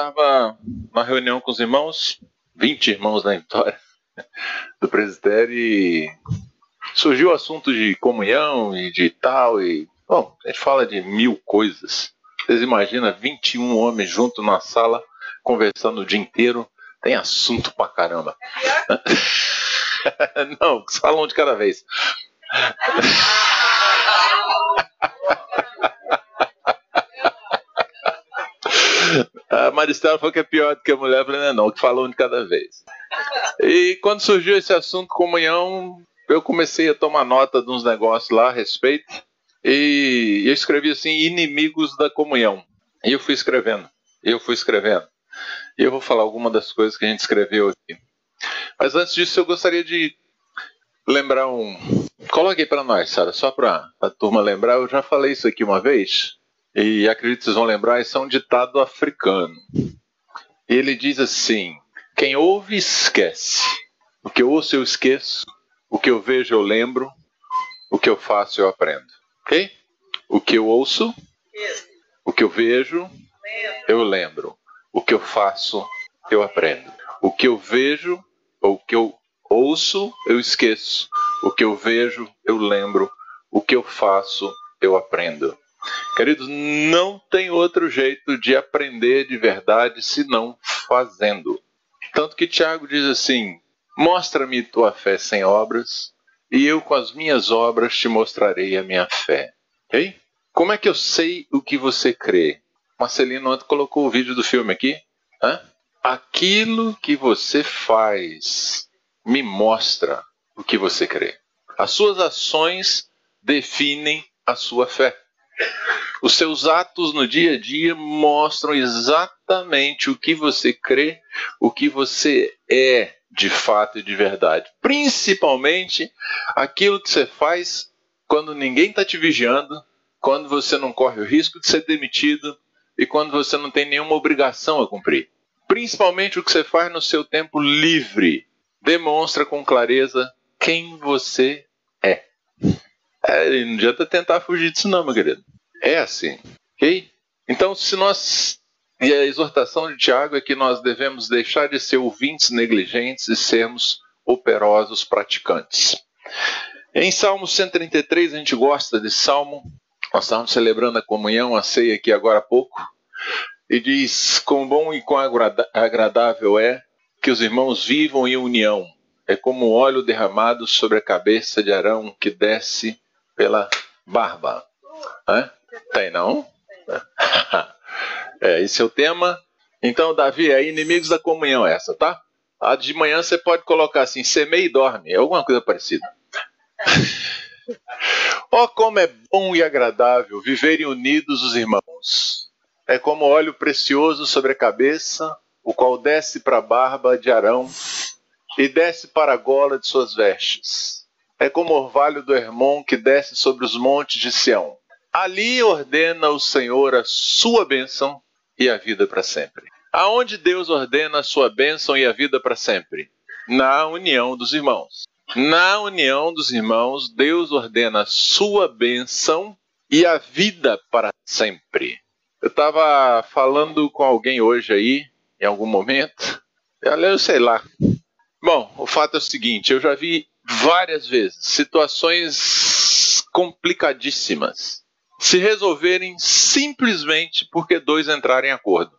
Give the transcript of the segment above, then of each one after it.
estava na reunião com os irmãos, 20 irmãos na Vitória, do presbitério, e surgiu o assunto de comunhão e de tal, e, bom, a gente fala de mil coisas. Vocês imaginam 21 homens juntos na sala, conversando o dia inteiro, tem assunto pra caramba. Não, falam um de cada vez. A Maristela falou que é pior do que a mulher, eu falei, não, não, que falou um de cada vez. E quando surgiu esse assunto comunhão, eu comecei a tomar nota de uns negócios lá a respeito. E eu escrevi assim, inimigos da comunhão. E eu fui escrevendo, eu fui escrevendo. E eu vou falar alguma das coisas que a gente escreveu aqui. Mas antes disso, eu gostaria de lembrar um. Coloque aí para nós, Sara, só para a turma lembrar. Eu já falei isso aqui uma vez, e acredito que vocês vão lembrar. Isso é um ditado africano. Ele diz assim: Quem ouve, esquece. O que eu ouço, eu esqueço. O que eu vejo, eu lembro. O que eu faço, eu aprendo. Ok? O que eu ouço, o que eu vejo, eu lembro. O que eu faço, eu aprendo. O que eu vejo, ou o que eu ouço, eu esqueço. O que eu vejo, eu lembro. O que eu faço, eu aprendo. Queridos, não tem outro jeito de aprender de verdade senão fazendo. Tanto que Tiago diz assim: Mostra-me tua fé sem obras, e eu com as minhas obras te mostrarei a minha fé. Ok? Como é que eu sei o que você crê? Marcelino ontem colocou o vídeo do filme aqui. Hã? Aquilo que você faz me mostra o que você crê. As suas ações definem a sua fé. Os seus atos no dia a dia mostram exatamente o que você crê, o que você é de fato e de verdade. Principalmente aquilo que você faz quando ninguém está te vigiando, quando você não corre o risco de ser demitido e quando você não tem nenhuma obrigação a cumprir principalmente o que você faz no seu tempo livre, demonstra com clareza quem você é. É não adianta tentar fugir disso, não, meu querido. É assim, ok? Então, se nós. E a exortação de Tiago é que nós devemos deixar de ser ouvintes negligentes e sermos operosos praticantes. Em Salmo 133, a gente gosta de Salmo. Nós estávamos celebrando a comunhão, a ceia aqui agora há pouco e diz: Quão bom e quão agradável é que os irmãos vivam em união. É como óleo derramado sobre a cabeça de Arão que desce pela barba. Hã? Tem não? É, esse é o tema. Então, Davi, é inimigos da comunhão essa, tá? A de manhã você pode colocar assim, semeia e dorme, é alguma coisa parecida. Oh, como é bom e agradável viverem unidos os irmãos é como óleo precioso sobre a cabeça, o qual desce para a barba de Arão e desce para a gola de suas vestes. É como o orvalho do Hermon que desce sobre os montes de Sião. Ali ordena o Senhor a sua bênção e a vida para sempre. Aonde Deus ordena a sua bênção e a vida para sempre? Na união dos irmãos. Na união dos irmãos, Deus ordena a sua bênção e a vida para sempre. Eu estava falando com alguém hoje aí, em algum momento. Eu sei lá. Bom, o fato é o seguinte: eu já vi várias vezes situações complicadíssimas se resolverem simplesmente porque dois entrarem em acordo.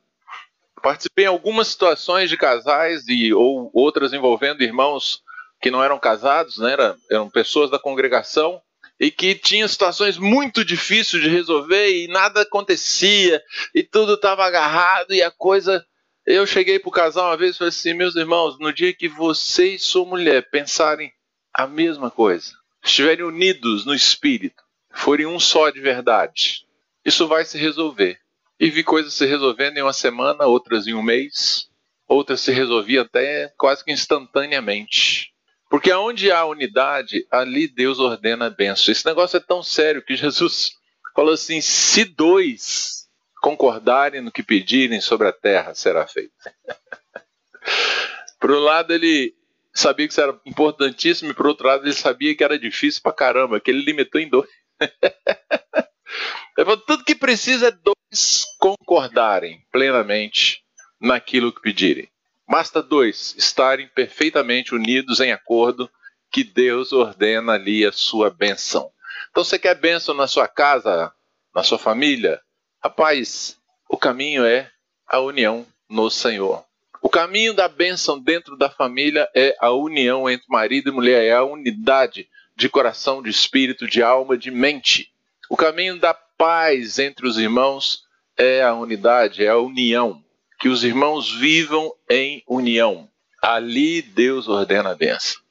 Participei em algumas situações de casais e ou outras envolvendo irmãos que não eram casados, né, eram, eram pessoas da congregação e que tinha situações muito difíceis de resolver e nada acontecia e tudo estava agarrado e a coisa. Eu cheguei para o casal uma vez e falei assim: meus irmãos, no dia que você e sua mulher pensarem a mesma coisa, estiverem unidos no espírito, forem um só de verdade, isso vai se resolver. E vi coisas se resolvendo em uma semana, outras em um mês, outras se resolviam até quase que instantaneamente. Porque aonde há unidade, ali Deus ordena a benção. Esse negócio é tão sério que Jesus falou assim: se dois concordarem no que pedirem sobre a terra, será feito. por um lado, ele sabia que isso era importantíssimo, e por outro lado, ele sabia que era difícil pra caramba, que ele limitou em dois. ele falou: tudo que precisa é dois concordarem plenamente naquilo que pedirem. Basta dois estarem perfeitamente unidos em acordo que Deus ordena ali a sua benção. Então você quer bênção na sua casa, na sua família? Rapaz, o caminho é a união no Senhor. O caminho da bênção dentro da família é a união entre marido e mulher, é a unidade de coração, de espírito, de alma, de mente. O caminho da paz entre os irmãos é a unidade, é a união. Que os irmãos vivam em união. Ali Deus ordena a bênção.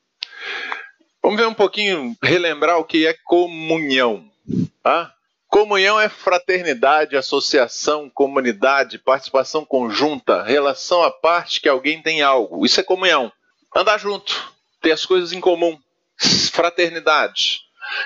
Vamos ver um pouquinho, relembrar o que é comunhão. Tá? Comunhão é fraternidade, associação, comunidade, participação conjunta, relação à parte que alguém tem algo. Isso é comunhão. Andar junto, ter as coisas em comum. Fraternidade.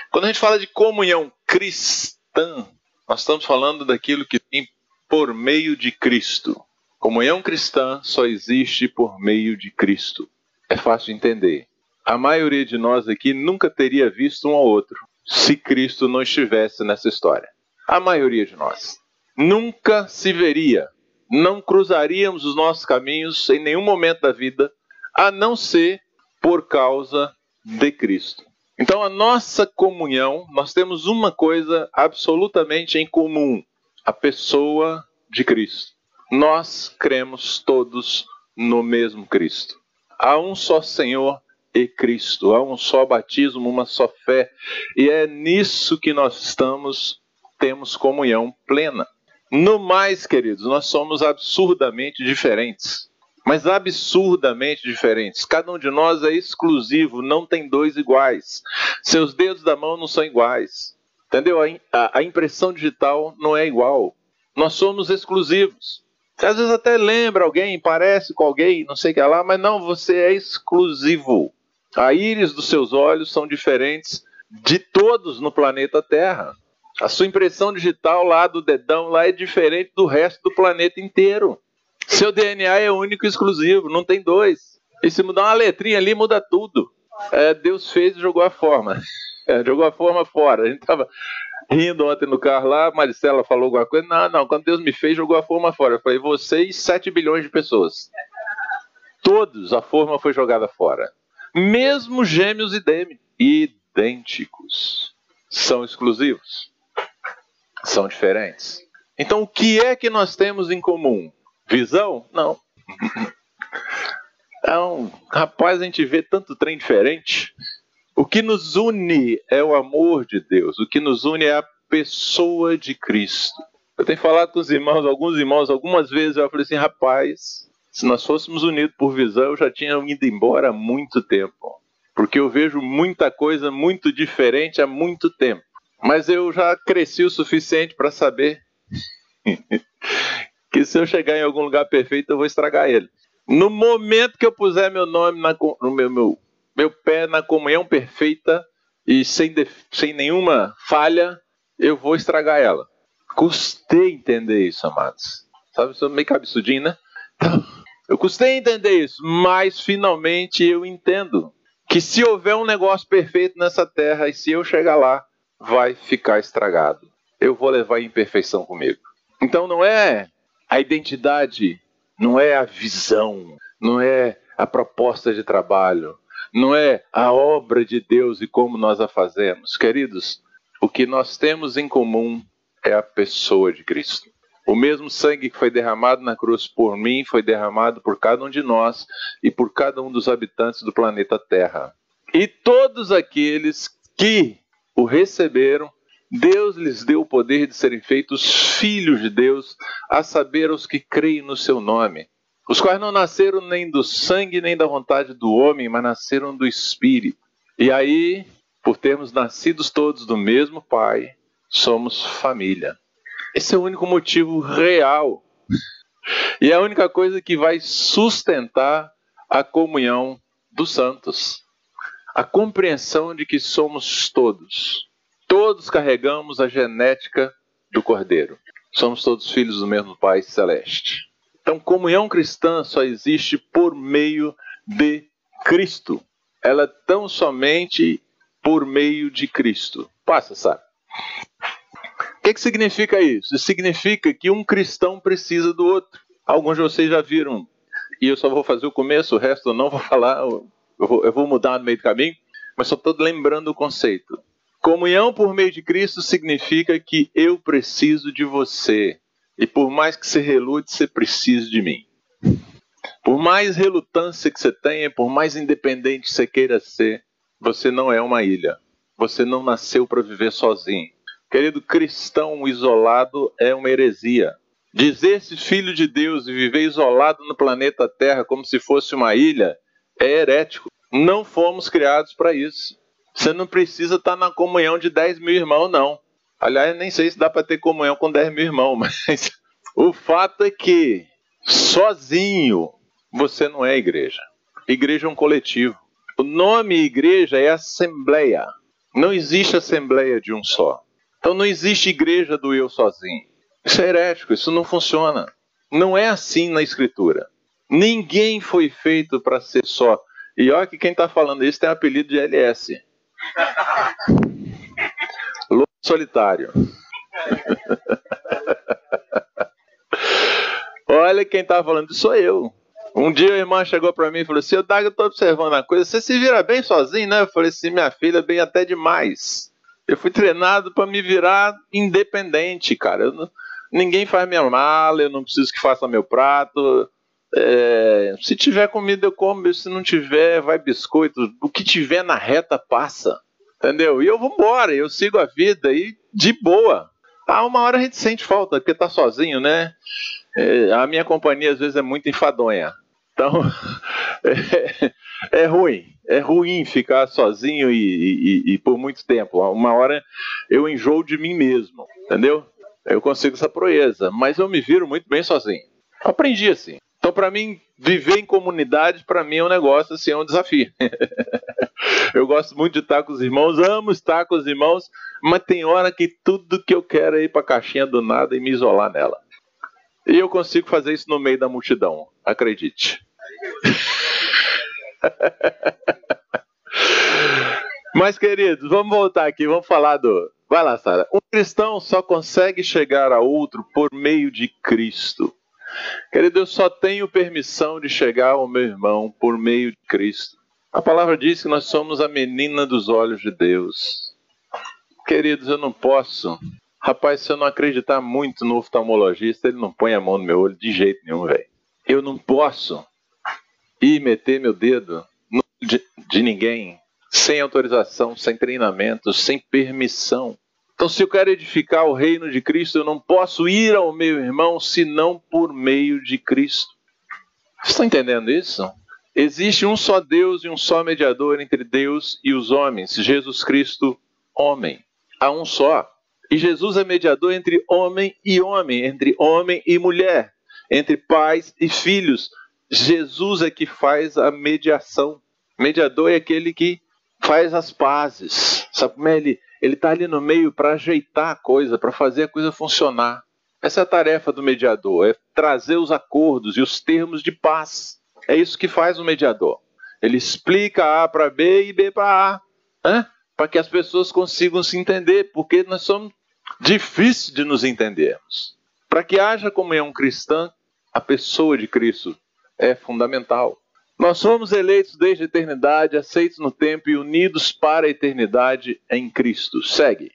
Quando a gente fala de comunhão cristã, nós estamos falando daquilo que tem por meio de Cristo. Comunhão cristã só existe por meio de Cristo. É fácil de entender. A maioria de nós aqui nunca teria visto um ao outro se Cristo não estivesse nessa história. A maioria de nós. Nunca se veria, não cruzaríamos os nossos caminhos em nenhum momento da vida, a não ser por causa de Cristo. Então, a nossa comunhão, nós temos uma coisa absolutamente em comum: a pessoa de Cristo. Nós cremos todos no mesmo Cristo. Há um só Senhor e Cristo. Há um só batismo, uma só fé. E é nisso que nós estamos, temos comunhão plena. No mais, queridos, nós somos absurdamente diferentes. Mas absurdamente diferentes. Cada um de nós é exclusivo, não tem dois iguais. Seus dedos da mão não são iguais. Entendeu? A, a impressão digital não é igual. Nós somos exclusivos. Às vezes até lembra alguém, parece com alguém, não sei o que lá, mas não, você é exclusivo. A íris dos seus olhos são diferentes de todos no planeta Terra. A sua impressão digital lá do dedão lá é diferente do resto do planeta inteiro. Seu DNA é único e exclusivo, não tem dois. E se mudar uma letrinha ali, muda tudo. É, Deus fez e jogou a forma. É, jogou a forma fora. A gente estava rindo ontem no carro lá, Maricela falou alguma coisa. Não, não, quando Deus me fez, jogou a forma fora. Eu falei, vocês, 7 bilhões de pessoas. Todos, a forma foi jogada fora mesmo gêmeos idênticos, são exclusivos, são diferentes. Então, o que é que nós temos em comum? Visão? Não. Então, rapaz, a gente vê tanto trem diferente. O que nos une é o amor de Deus. O que nos une é a pessoa de Cristo. Eu tenho falado com os irmãos, alguns irmãos, algumas vezes eu falei assim, rapaz, se nós fôssemos unidos por visão, eu já tinha ido embora há muito tempo. Porque eu vejo muita coisa muito diferente há muito tempo. Mas eu já cresci o suficiente para saber que se eu chegar em algum lugar perfeito, eu vou estragar ele. No momento que eu puser meu nome na, no meu, meu, meu pé na comunhão perfeita e sem, sem nenhuma falha, eu vou estragar ela. Custei entender isso, amados. Sabe, sou meio cabeçudinho, né? Então, eu custei entender isso, mas finalmente eu entendo que se houver um negócio perfeito nessa terra e se eu chegar lá, vai ficar estragado. Eu vou levar a imperfeição comigo. Então não é a identidade, não é a visão, não é a proposta de trabalho, não é a obra de Deus e como nós a fazemos. Queridos, o que nós temos em comum é a pessoa de Cristo. O mesmo sangue que foi derramado na cruz por mim foi derramado por cada um de nós e por cada um dos habitantes do planeta Terra. E todos aqueles que o receberam, Deus lhes deu o poder de serem feitos filhos de Deus, a saber, os que creem no seu nome. Os quais não nasceram nem do sangue nem da vontade do homem, mas nasceram do Espírito. E aí, por termos nascidos todos do mesmo Pai, somos família. Esse é o único motivo real. E é a única coisa que vai sustentar a comunhão dos santos. A compreensão de que somos todos. Todos carregamos a genética do Cordeiro. Somos todos filhos do mesmo Pai Celeste. Então, comunhão cristã só existe por meio de Cristo. Ela é tão somente por meio de Cristo. Passa, sabe? Que, que significa isso? Significa que um cristão precisa do outro. Alguns de vocês já viram, e eu só vou fazer o começo, o resto eu não vou falar, eu vou, eu vou mudar no meio do caminho, mas só estou lembrando o conceito. Comunhão por meio de Cristo significa que eu preciso de você. E por mais que você relute, você precisa de mim. Por mais relutância que você tenha, por mais independente você queira ser, você não é uma ilha. Você não nasceu para viver sozinho. Querido cristão isolado é uma heresia. Dizer-se filho de Deus e viver isolado no planeta Terra como se fosse uma ilha é herético. Não fomos criados para isso. Você não precisa estar na comunhão de 10 mil irmãos, não. Aliás, nem sei se dá para ter comunhão com 10 mil irmãos, mas o fato é que sozinho você não é igreja. Igreja é um coletivo. O nome igreja é assembleia. Não existe assembleia de um só. Então não existe igreja do eu sozinho. Isso é herético, isso não funciona. Não é assim na escritura. Ninguém foi feito para ser só. E olha que quem está falando isso tem apelido de LS. Lobo solitário. Olha quem tá falando, sou eu. Um dia a irmã chegou para mim e falou assim: eu tô observando a coisa, você se vira bem sozinho, né? Eu falei assim: minha filha, bem até demais. Eu fui treinado para me virar independente, cara. Não, ninguém faz minha mala, eu não preciso que faça meu prato. É, se tiver comida, eu como. Se não tiver, vai biscoito. O que tiver na reta passa. Entendeu? E eu vou embora, eu sigo a vida e de boa. Ah, uma hora a gente sente falta, porque tá sozinho, né? É, a minha companhia às vezes é muito enfadonha. Então, é, é ruim. É ruim ficar sozinho e, e, e, por muito tempo. Uma hora eu enjoo de mim mesmo, entendeu? Eu consigo essa proeza, mas eu me viro muito bem sozinho. Aprendi assim. Então, para mim, viver em comunidade, para mim é um negócio, assim, é um desafio. eu gosto muito de estar com os irmãos, amo estar com os irmãos, mas tem hora que tudo que eu quero é ir para a caixinha do nada e me isolar nela. E eu consigo fazer isso no meio da multidão, acredite. Mas, queridos, vamos voltar aqui, vamos falar do. Vai lá, Sara. Um cristão só consegue chegar a outro por meio de Cristo. Querido, eu só tenho permissão de chegar ao meu irmão por meio de Cristo. A palavra diz que nós somos a menina dos olhos de Deus. Queridos, eu não posso. Rapaz, se eu não acreditar muito no oftalmologista, ele não põe a mão no meu olho de jeito nenhum, velho. Eu não posso ir meter meu dedo no de, de ninguém sem autorização, sem treinamento, sem permissão. Então, se eu quero edificar o reino de Cristo, eu não posso ir ao meu irmão senão por meio de Cristo. Vocês estão entendendo isso? Existe um só Deus e um só mediador entre Deus e os homens, Jesus Cristo, homem. Há um só. E Jesus é mediador entre homem e homem, entre homem e mulher, entre pais e filhos. Jesus é que faz a mediação. Mediador é aquele que faz as pazes. Sabe como é? Ele está ali no meio para ajeitar a coisa, para fazer a coisa funcionar. Essa é a tarefa do mediador, é trazer os acordos e os termos de paz. É isso que faz o mediador. Ele explica A para B e B para A, para que as pessoas consigam se entender, porque nós somos difíceis de nos entendermos. Para que haja comunhão cristã, a pessoa de Cristo é fundamental. Nós somos eleitos desde a eternidade, aceitos no tempo e unidos para a eternidade em Cristo. Segue.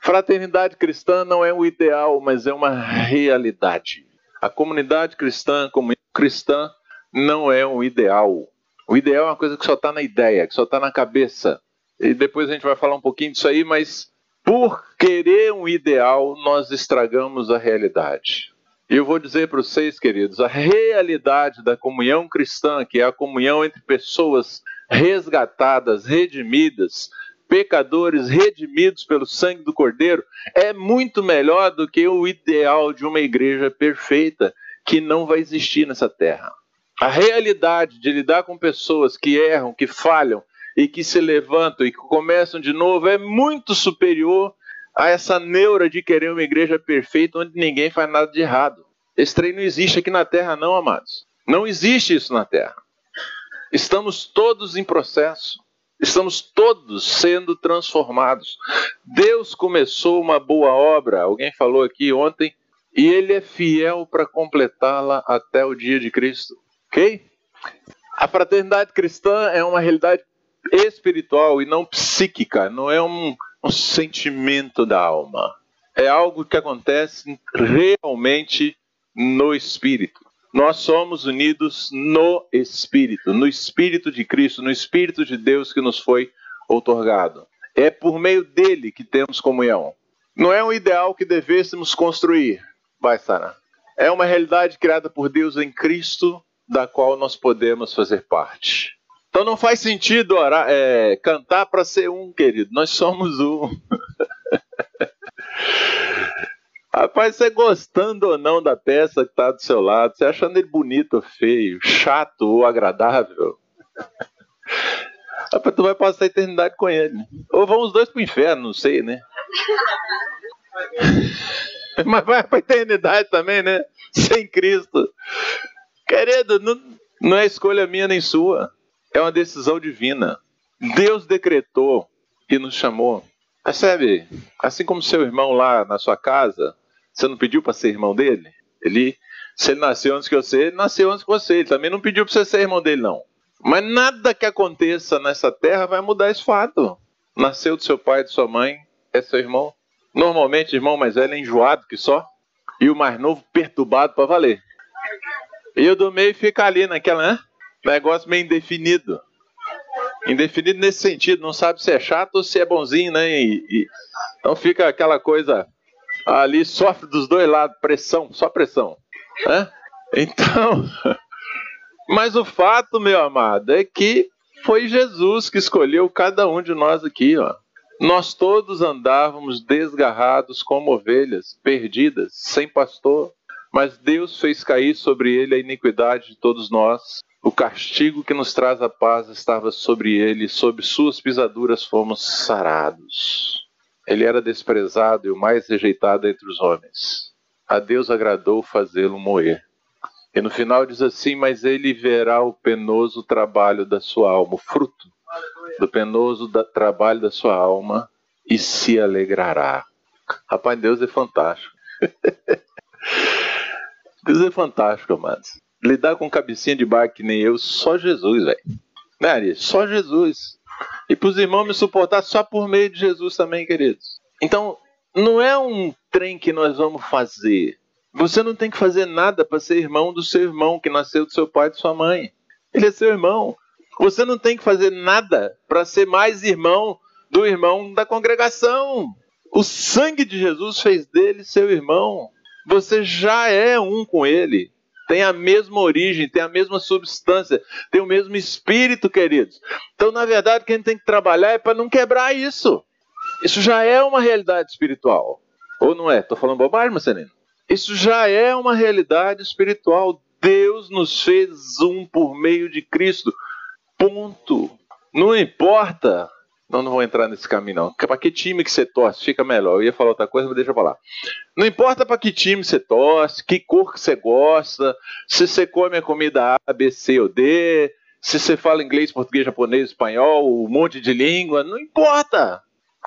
Fraternidade cristã não é um ideal, mas é uma realidade. A comunidade cristã, como cristã, não é um ideal. O ideal é uma coisa que só está na ideia, que só está na cabeça. E depois a gente vai falar um pouquinho disso aí, mas por querer um ideal, nós estragamos a realidade. E eu vou dizer para vocês, queridos, a realidade da comunhão cristã, que é a comunhão entre pessoas resgatadas, redimidas, pecadores redimidos pelo sangue do Cordeiro, é muito melhor do que o ideal de uma igreja perfeita que não vai existir nessa terra. A realidade de lidar com pessoas que erram, que falham e que se levantam e que começam de novo é muito superior a essa neura de querer uma igreja perfeita onde ninguém faz nada de errado. Esse trem não existe aqui na terra, não, amados. Não existe isso na terra. Estamos todos em processo. Estamos todos sendo transformados. Deus começou uma boa obra. Alguém falou aqui ontem e ele é fiel para completá-la até o dia de Cristo. Ok? A fraternidade cristã é uma realidade espiritual e não psíquica, não é um, um sentimento da alma. É algo que acontece realmente no espírito. Nós somos unidos no espírito, no espírito de Cristo, no espírito de Deus que nos foi outorgado. É por meio dele que temos comunhão. Não é um ideal que devêssemos construir, vai, Sara. É uma realidade criada por Deus em Cristo, da qual nós podemos fazer parte. Então não faz sentido orar, é, cantar para ser um, querido. Nós somos um. Rapaz, você gostando ou não da peça que está do seu lado, você achando ele bonito ou feio, chato ou agradável, Rapaz, tu vai passar a eternidade com ele. Ou vão os dois pro inferno, não sei, né? Mas vai pra eternidade também, né? Sem Cristo. Querido, não, não é escolha minha nem sua. É uma decisão divina. Deus decretou e nos chamou. Percebe? Assim como seu irmão lá na sua casa, você não pediu para ser irmão dele? Ele, se ele nasceu antes que você, ele nasceu antes que você. Ele também não pediu para você ser irmão dele, não. Mas nada que aconteça nessa terra vai mudar esse fato. Nasceu do seu pai e de sua mãe, é seu irmão. Normalmente, irmão mais velho é enjoado que só. E o mais novo perturbado para valer. E o do meio fica ali naquela, né? Negócio meio indefinido. Indefinido nesse sentido, não sabe se é chato ou se é bonzinho, né? E, e... então fica aquela coisa ali, sofre dos dois lados, pressão, só pressão. Né? Então, Mas o fato, meu amado, é que foi Jesus que escolheu cada um de nós aqui, ó. Nós todos andávamos desgarrados como ovelhas, perdidas, sem pastor, mas Deus fez cair sobre ele a iniquidade de todos nós. O castigo que nos traz a paz estava sobre ele, sob suas pisaduras fomos sarados. Ele era desprezado e o mais rejeitado entre os homens. A Deus agradou fazê-lo moer. E no final diz assim: Mas ele verá o penoso trabalho da sua alma, o fruto do penoso da, trabalho da sua alma, e se alegrará. Rapaz, Deus é fantástico. Deus é fantástico, amados. Lidar com cabecinha de bar que nem eu, só Jesus, velho. Né, Ari? Só Jesus. E para os irmãos me suportar só por meio de Jesus também, queridos. Então, não é um trem que nós vamos fazer você não tem que fazer nada para ser irmão do seu irmão que nasceu do seu pai e de sua mãe. Ele é seu irmão. Você não tem que fazer nada para ser mais irmão do irmão da congregação. O sangue de Jesus fez dele seu irmão. Você já é um com ele. Tem a mesma origem, tem a mesma substância, tem o mesmo espírito, queridos. Então, na verdade, o que a gente tem que trabalhar é para não quebrar isso. Isso já é uma realidade espiritual. Ou não é? Estou falando bobagem, Marcelino? Isso já é uma realidade espiritual. Deus nos fez um por meio de Cristo. Ponto. Não importa. Não, não vou entrar nesse caminho, não. Para que time que você torce, fica melhor. Eu ia falar outra coisa, mas deixa eu falar. Não importa para que time você torce, que cor que você gosta, se você come a comida A, B, C ou D, se você fala inglês, português, japonês, espanhol, um monte de língua, não importa.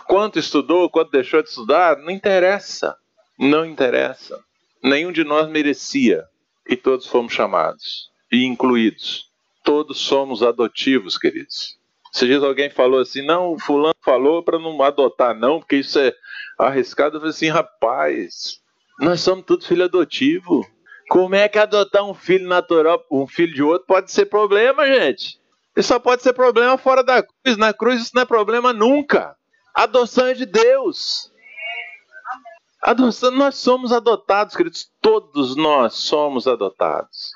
Quanto estudou, quanto deixou de estudar, não interessa. Não interessa. Nenhum de nós merecia e todos fomos chamados e incluídos. Todos somos adotivos, queridos. Se diz alguém falou assim, não, fulano falou para não adotar, não, porque isso é arriscado. Eu falei assim, rapaz, nós somos todos filho adotivo. Como é que adotar um filho natural, um filho de outro, pode ser problema, gente? Isso só pode ser problema fora da cruz. Na cruz isso não é problema nunca. adoção é de Deus. Adoção, nós somos adotados, queridos. Todos nós somos adotados.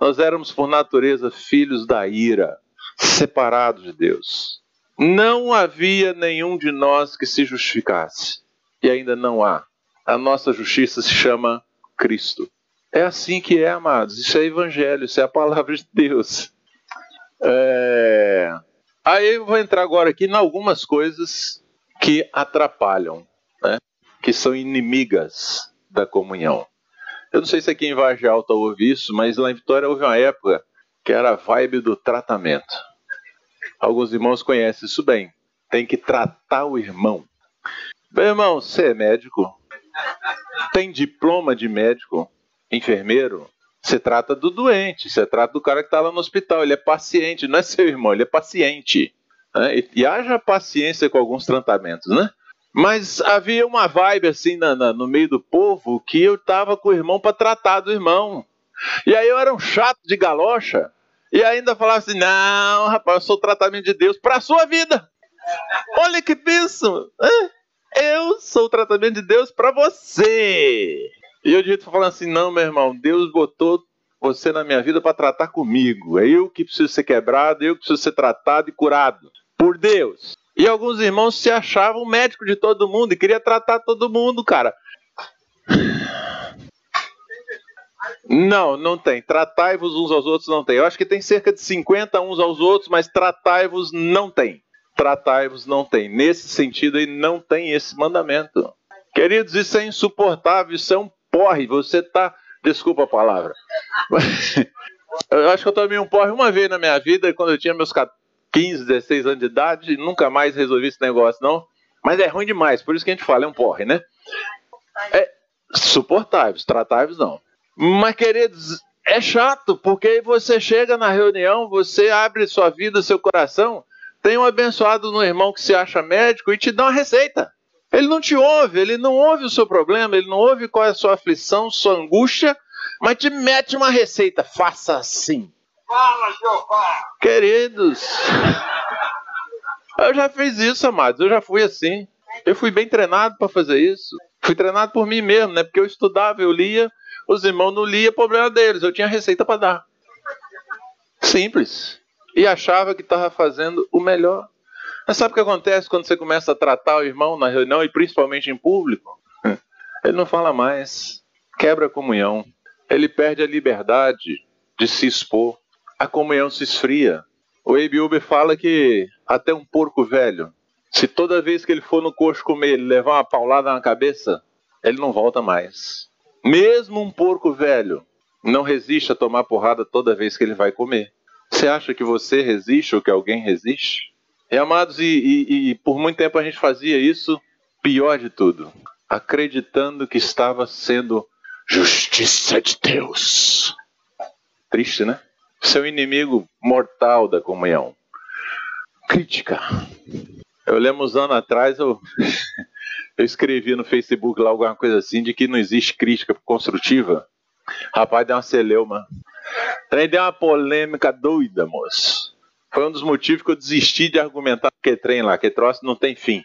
Nós éramos, por natureza, filhos da ira, separados de Deus. Não havia nenhum de nós que se justificasse. E ainda não há. A nossa justiça se chama Cristo. É assim que é, amados. Isso é evangelho, isso é a palavra de Deus. É... Aí eu vou entrar agora aqui em algumas coisas que atrapalham que são inimigas da comunhão. Eu não sei se aqui em Vargem Alta houve isso, mas lá em Vitória houve uma época que era a vibe do tratamento. Alguns irmãos conhecem isso bem. Tem que tratar o irmão. Meu irmão, você é médico? tem diploma de médico, enfermeiro, você trata do doente, você trata do cara que está lá no hospital. Ele é paciente, não é seu irmão, ele é paciente. Né? E, e, haja paciência com alguns tratamentos, né? Mas havia uma vibe assim na, na, no meio do povo que eu tava com o irmão para tratar do irmão. E aí eu era um chato de galocha e ainda falava assim: não, rapaz, eu sou o tratamento de Deus para a sua vida. Olha que isso! Eu sou o tratamento de Deus para você. E eu dito falando assim: não, meu irmão, Deus botou você na minha vida para tratar comigo. É eu que preciso ser quebrado, eu que preciso ser tratado e curado por Deus. E alguns irmãos se achavam médico de todo mundo e queria tratar todo mundo, cara. Não, não tem. Tratai-vos uns aos outros não tem. Eu acho que tem cerca de 50 uns aos outros, mas tratai-vos não tem. Tratai-vos não tem. Nesse sentido aí não tem esse mandamento. Queridos, isso é insuportável, isso é um porre. Você está. Desculpa a palavra. eu acho que eu tomei um porre uma vez na minha vida, quando eu tinha meus 15, 16 anos de idade, nunca mais resolvi esse negócio, não. Mas é ruim demais, por isso que a gente fala, é um porre, né? É suportáveis, tratáveis não. Mas, queridos, é chato, porque aí você chega na reunião, você abre sua vida, seu coração, tem um abençoado no irmão que se acha médico e te dá uma receita. Ele não te ouve, ele não ouve o seu problema, ele não ouve qual é a sua aflição, sua angústia, mas te mete uma receita. Faça assim. Fala, Jeová! Queridos, eu já fiz isso, amados. Eu já fui assim. Eu fui bem treinado para fazer isso. Fui treinado por mim mesmo, né? Porque eu estudava, eu lia, os irmãos não liam, problema deles. Eu tinha receita para dar. Simples. E achava que estava fazendo o melhor. Mas sabe o que acontece quando você começa a tratar o irmão na reunião e principalmente em público? Ele não fala mais, quebra a comunhão, ele perde a liberdade de se expor, a comunhão se esfria. O Abe Uber fala que até um porco velho, se toda vez que ele for no coxo comer, ele levar uma paulada na cabeça, ele não volta mais. Mesmo um porco velho não resiste a tomar porrada toda vez que ele vai comer. Você acha que você resiste ou que alguém resiste? E amados, e, e, e por muito tempo a gente fazia isso, pior de tudo, acreditando que estava sendo justiça de Deus. Triste, né? Seu inimigo mortal da comunhão. Crítica. Eu lembro uns anos atrás, eu, eu escrevi no Facebook lá alguma coisa assim, de que não existe crítica construtiva. Rapaz, deu uma celeuma. Trem deu uma polêmica doida, moço. Foi um dos motivos que eu desisti de argumentar que trem lá, que troço não tem fim.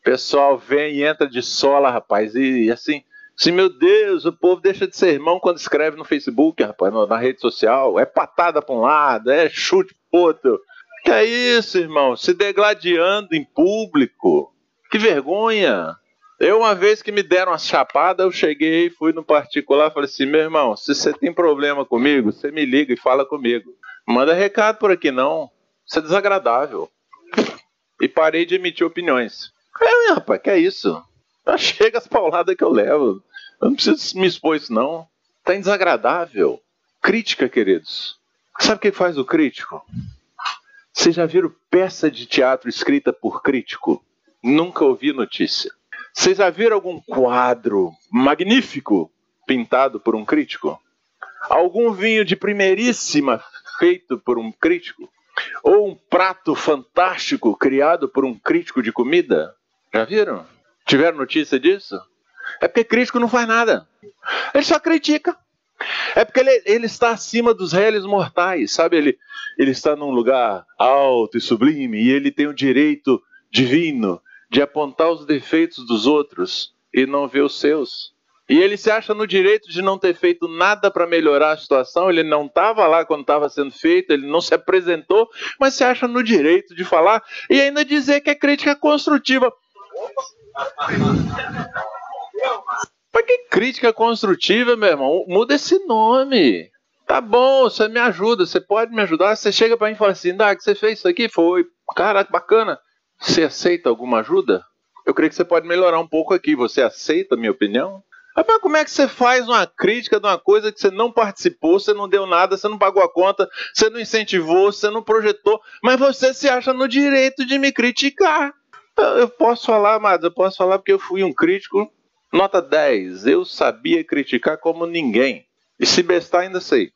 O pessoal vem e entra de sola, rapaz, e, e assim, assim, meu Deus, o povo deixa de ser irmão quando escreve no Facebook, rapaz, na rede social. É patada para um lado, é chute pro outro. Que é isso, irmão? Se degladiando em público. Que vergonha! Eu, uma vez que me deram uma chapada, eu cheguei, fui no particular, falei assim: meu irmão, se você tem problema comigo, você me liga e fala comigo. Manda recado por aqui não. Isso é desagradável. E parei de emitir opiniões. É, rapaz, que é isso? Já chega as pauladas que eu levo. Eu não preciso me expor isso, não. Tá desagradável. Crítica, queridos. Sabe o que faz o crítico? Vocês já viram peça de teatro escrita por crítico? Nunca ouvi notícia. Vocês já viram algum quadro magnífico pintado por um crítico? Algum vinho de primeiríssima feito por um crítico? Ou um prato fantástico criado por um crítico de comida? Já viram? Tiveram notícia disso? É porque crítico não faz nada. Ele só critica. É porque ele, ele está acima dos réis mortais, sabe? Ele, ele está num lugar alto e sublime e ele tem o direito divino de apontar os defeitos dos outros e não ver os seus. E ele se acha no direito de não ter feito nada para melhorar a situação, ele não estava lá quando estava sendo feito, ele não se apresentou, mas se acha no direito de falar e ainda dizer que é crítica construtiva. Mas que crítica construtiva, meu irmão? Muda esse nome. Tá bom, você me ajuda, você pode me ajudar. Você chega para mim e fala assim: Dag, você fez isso aqui? Foi. Caraca, bacana. Você aceita alguma ajuda? Eu creio que você pode melhorar um pouco aqui. Você aceita a minha opinião? Rapaz, como é que você faz uma crítica de uma coisa que você não participou, você não deu nada, você não pagou a conta, você não incentivou, você não projetou, mas você se acha no direito de me criticar? Eu posso falar, mas eu posso falar porque eu fui um crítico Nota 10. Eu sabia criticar como ninguém. E se bestar, ainda sei.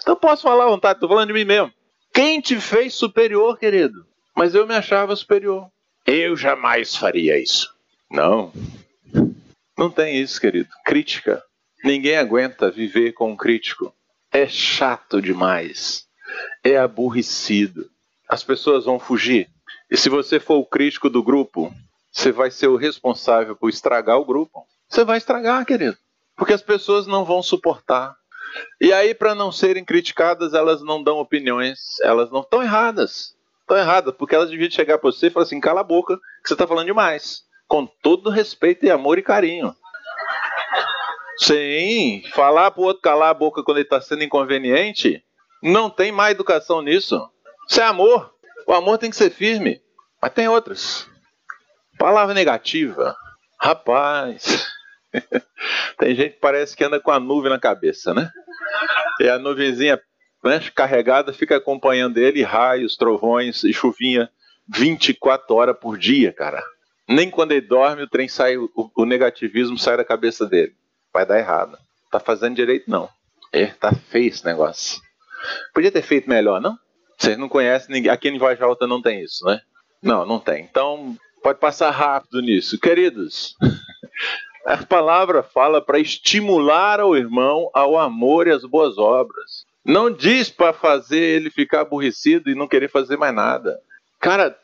Então posso falar à vontade, estou falando de mim mesmo. Quem te fez superior, querido? Mas eu me achava superior. Eu jamais faria isso. Não. Não tem isso, querido. Crítica. Ninguém aguenta viver com um crítico. É chato demais. É aborrecido. As pessoas vão fugir. E se você for o crítico do grupo, você vai ser o responsável por estragar o grupo. Você vai estragar, querido. Porque as pessoas não vão suportar. E aí, para não serem criticadas, elas não dão opiniões. Elas não estão erradas. Estão erradas, porque elas deviam chegar para você e falar assim: cala a boca, que você está falando demais. Com todo respeito e amor e carinho. Sim, falar para o outro calar a boca quando ele está sendo inconveniente, não tem mais educação nisso. Isso é amor. O amor tem que ser firme. Mas tem outras. Palavra negativa. Rapaz. tem gente que parece que anda com a nuvem na cabeça, né? E a nuvenzinha né, carregada fica acompanhando ele, raios, trovões e chuvinha 24 horas por dia, cara. Nem quando ele dorme o trem sai, o, o negativismo sai da cabeça dele. Vai dar errado. Tá fazendo direito, não. É, tá feio esse negócio. Podia ter feito melhor, não? Vocês não conhecem ninguém. Aqui em Voz Alta não tem isso, né? Não, não tem. Então, pode passar rápido nisso. Queridos, a palavra fala para estimular ao irmão ao amor e às boas obras. Não diz para fazer ele ficar aborrecido e não querer fazer mais nada. Cara,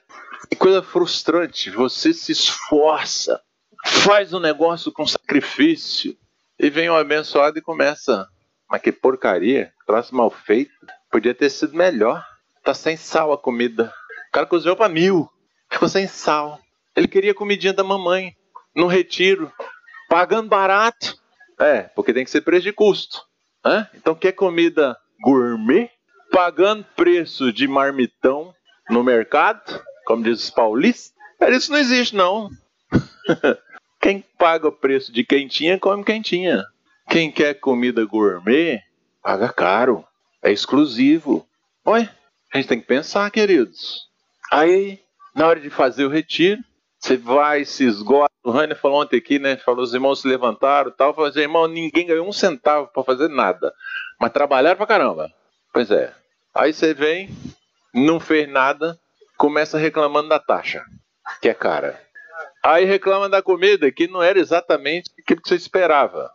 que coisa frustrante. Você se esforça, faz um negócio com sacrifício e vem um abençoado e começa. Mas que porcaria, troço mal feito. Podia ter sido melhor. Tá sem sal a comida. O cara cozinhou para mil. Ficou sem sal. Ele queria comidinha da mamãe. No retiro. Pagando barato. É, porque tem que ser preço de custo. Hã? Então quer comida gourmet? Pagando preço de marmitão no mercado? Como diz os paulistas? Isso não existe, não. quem paga o preço de quentinha, come quentinha. Quem quer comida gourmet, paga caro. É exclusivo. Oi? A gente tem que pensar, queridos. Aí, na hora de fazer o retiro, você vai, se esgota. O Rainer falou ontem aqui, né? Falou, os irmãos se levantaram e tal. Falou assim, irmão, ninguém ganhou um centavo para fazer nada. Mas trabalharam pra caramba. Pois é. Aí você vem, não fez nada, começa reclamando da taxa, que é cara. Aí reclama da comida, que não era exatamente aquilo que você esperava.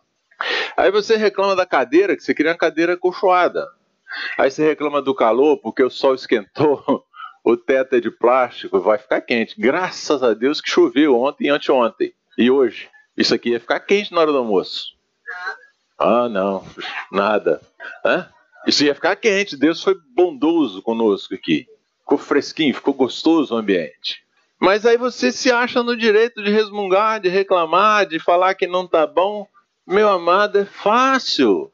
Aí você reclama da cadeira, que você queria uma cadeira acolchoada. Aí você reclama do calor porque o sol esquentou, o teto é de plástico, vai ficar quente. Graças a Deus que choveu ontem e anteontem. E hoje. Isso aqui ia ficar quente na hora do almoço. Ah, não, nada. Hã? Isso ia ficar quente. Deus foi bondoso conosco aqui. Ficou fresquinho, ficou gostoso o ambiente. Mas aí você se acha no direito de resmungar, de reclamar, de falar que não tá bom. Meu amado, é fácil.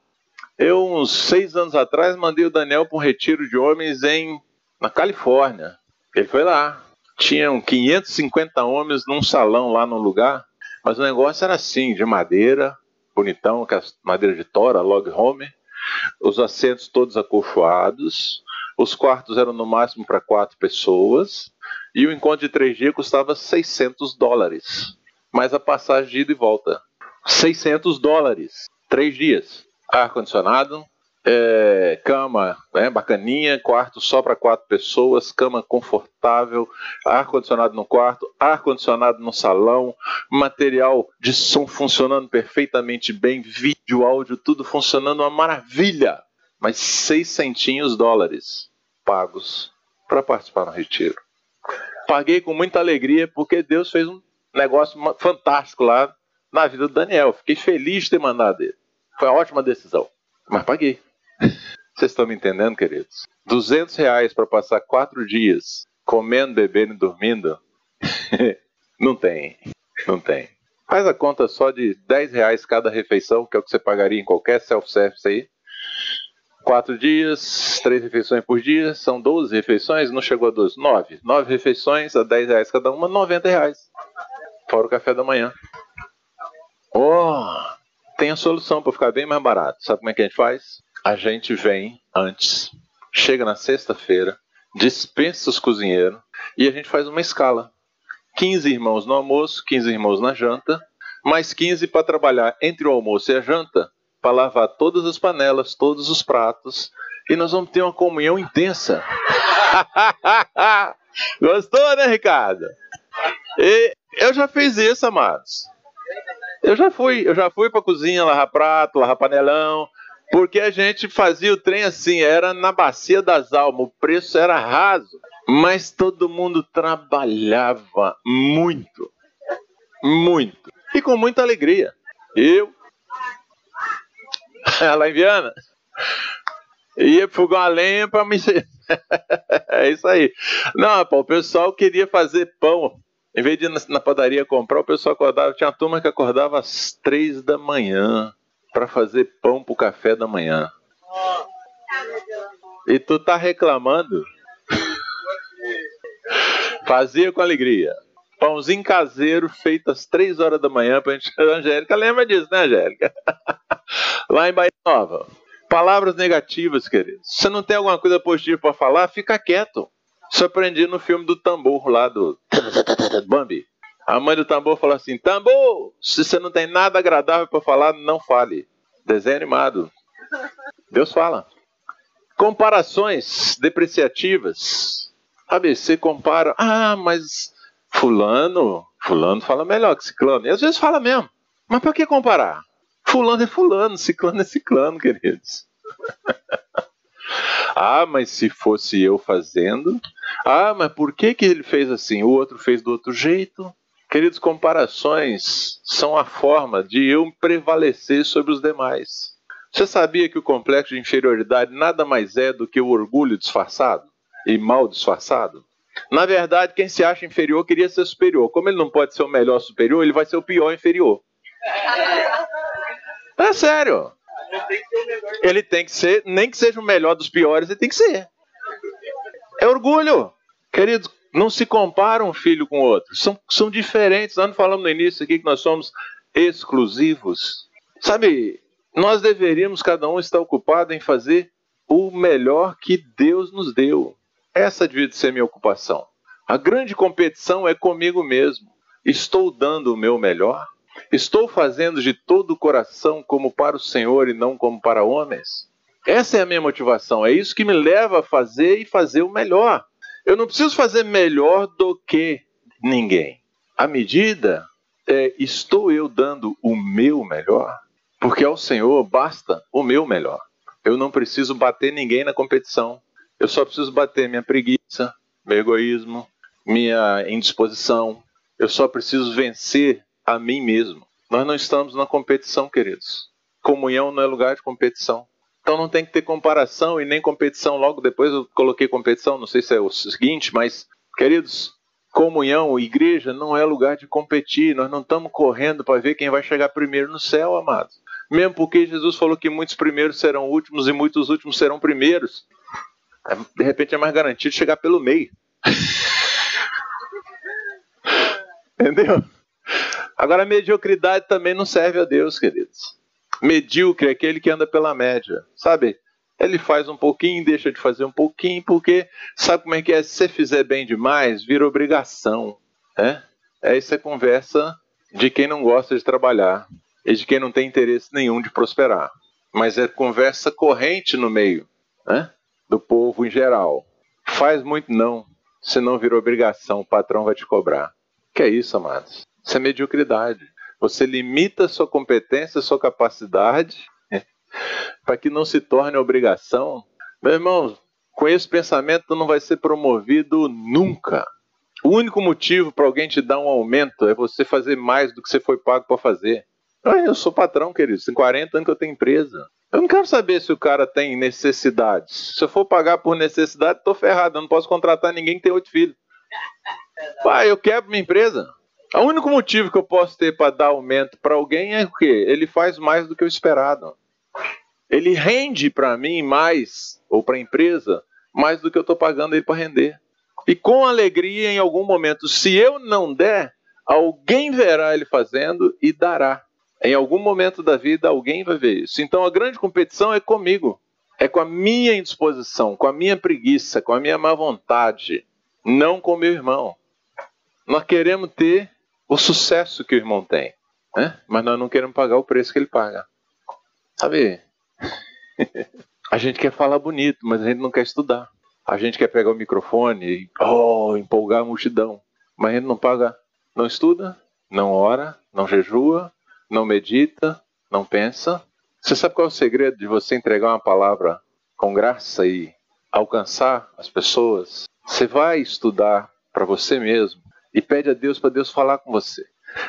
Eu, uns seis anos atrás, mandei o Daniel para um retiro de homens em na Califórnia. Ele foi lá. Tinham 550 homens num salão lá no lugar, mas o negócio era assim, de madeira, bonitão, madeira de tora, log home, os assentos todos acolchoados, os quartos eram no máximo para quatro pessoas, e o encontro de três dias custava 600 dólares, mais a passagem de ida e volta. 600 dólares, três dias. Ar-condicionado, é, cama né, bacaninha, quarto só para quatro pessoas, cama confortável, ar-condicionado no quarto, ar-condicionado no salão, material de som funcionando perfeitamente bem, vídeo, áudio, tudo funcionando uma maravilha. Mas seis centinhos dólares pagos para participar no retiro. Paguei com muita alegria porque Deus fez um negócio fantástico lá na vida do Daniel. Fiquei feliz de ter mandado ele. Foi uma ótima decisão. Mas paguei. Vocês estão me entendendo, queridos? 200 reais para passar quatro dias comendo, bebendo e dormindo? não tem. Não tem. Faz a conta só de 10 reais cada refeição, que é o que você pagaria em qualquer self-service aí. Quatro dias, três refeições por dia, são 12 refeições, não chegou a 12, 9. 9 refeições a 10 reais cada uma, 90 reais. Fora o café da manhã. Oh, tem a solução para ficar bem mais barato. Sabe como é que a gente faz? A gente vem antes, chega na sexta-feira, dispensa os cozinheiros e a gente faz uma escala. 15 irmãos no almoço, 15 irmãos na janta, mais 15 para trabalhar entre o almoço e a janta, para lavar todas as panelas, todos os pratos, e nós vamos ter uma comunhão intensa. Gostou, né, Ricardo? E eu já fiz isso, amados. Eu já fui, eu já fui para cozinha lavar prato, lavar panelão, porque a gente fazia o trem assim, era na bacia das almas, o preço era raso, mas todo mundo trabalhava muito, muito, e com muita alegria. Eu, lá em Viana, ia fogar a lenha para me. é isso aí. Não, pô, o pessoal queria fazer pão. Em vez de ir na padaria comprar, o pessoal acordava. Tinha uma turma que acordava às três da manhã para fazer pão pro café da manhã. E tu tá reclamando? Fazia com alegria. Pãozinho caseiro feito às três horas da manhã pra gente. Angélica lembra disso, né, Angélica? Lá em Bahia Nova. Palavras negativas, queridos. Se não tem alguma coisa positiva para falar, fica quieto. Isso aprendi no filme do tambor lá do Bambi. A mãe do tambor falou assim: Tambor, se você não tem nada agradável para falar, não fale. Desenho animado. Deus fala. Comparações depreciativas. ABC compara. Ah, mas Fulano, Fulano fala melhor que Ciclano. E às vezes fala mesmo. Mas para que comparar? Fulano é Fulano, Ciclano é Ciclano, queridos. ah, mas se fosse eu fazendo. Ah, mas por que, que ele fez assim? O outro fez do outro jeito. Queridos, comparações são a forma de eu prevalecer sobre os demais. Você sabia que o complexo de inferioridade nada mais é do que o orgulho disfarçado e mal disfarçado? Na verdade, quem se acha inferior queria ser superior. Como ele não pode ser o melhor superior, ele vai ser o pior inferior. É sério. Ele tem que ser, nem que seja o melhor dos piores, ele tem que ser. É orgulho. Queridos, não se compara um filho com outro. São, são diferentes. Nós não falamos no início aqui que nós somos exclusivos. Sabe, nós deveríamos cada um estar ocupado em fazer o melhor que Deus nos deu. Essa devia ser minha ocupação. A grande competição é comigo mesmo. Estou dando o meu melhor? Estou fazendo de todo o coração como para o Senhor e não como para homens? Essa é a minha motivação. É isso que me leva a fazer e fazer o melhor. Eu não preciso fazer melhor do que ninguém. A medida é: estou eu dando o meu melhor? Porque ao Senhor basta o meu melhor. Eu não preciso bater ninguém na competição. Eu só preciso bater minha preguiça, meu egoísmo, minha indisposição. Eu só preciso vencer a mim mesmo. Nós não estamos na competição, queridos. Comunhão não é lugar de competição. Então não tem que ter comparação e nem competição. Logo depois eu coloquei competição, não sei se é o seguinte, mas, queridos, comunhão, igreja, não é lugar de competir. Nós não estamos correndo para ver quem vai chegar primeiro no céu, amados. Mesmo porque Jesus falou que muitos primeiros serão últimos e muitos últimos serão primeiros. É, de repente é mais garantido chegar pelo meio. Entendeu? Agora, a mediocridade também não serve a Deus, queridos medíocre é aquele que anda pela média, sabe? Ele faz um pouquinho, deixa de fazer um pouquinho, porque sabe como é que é? Se você fizer bem demais, vira obrigação. Né? Essa é conversa de quem não gosta de trabalhar e de quem não tem interesse nenhum de prosperar. Mas é conversa corrente no meio né? do povo em geral. Faz muito não, senão vira obrigação, o patrão vai te cobrar. Que é isso, amados? Isso é mediocridade. Você limita sua competência, sua capacidade, para que não se torne obrigação. Meu irmão, com esse pensamento não vai ser promovido nunca. O único motivo para alguém te dar um aumento é você fazer mais do que você foi pago para fazer. Eu sou patrão, querido. Tem 40 anos que eu tenho empresa. Eu não quero saber se o cara tem necessidades. Se eu for pagar por necessidade, estou ferrado. Eu não posso contratar ninguém que tem oito filhos. Pai, eu quebro minha empresa. O único motivo que eu posso ter para dar aumento para alguém é o quê? Ele faz mais do que o esperado. Ele rende para mim mais, ou para a empresa, mais do que eu estou pagando ele para render. E com alegria, em algum momento, se eu não der, alguém verá ele fazendo e dará. Em algum momento da vida, alguém vai ver isso. Então a grande competição é comigo. É com a minha indisposição, com a minha preguiça, com a minha má vontade, não com meu irmão. Nós queremos ter o sucesso que o irmão tem. né? mas nós não queremos pagar o preço que ele paga. Sabe? a gente quer falar bonito, mas a gente não quer estudar. A gente quer pegar o microfone e oh, empolgar a multidão, mas a gente não paga, não estuda, não ora, não jejua, não medita, não pensa. Você sabe qual é o segredo de você entregar uma palavra com graça e alcançar as pessoas? Você vai estudar para você mesmo e pede a Deus para Deus falar com você.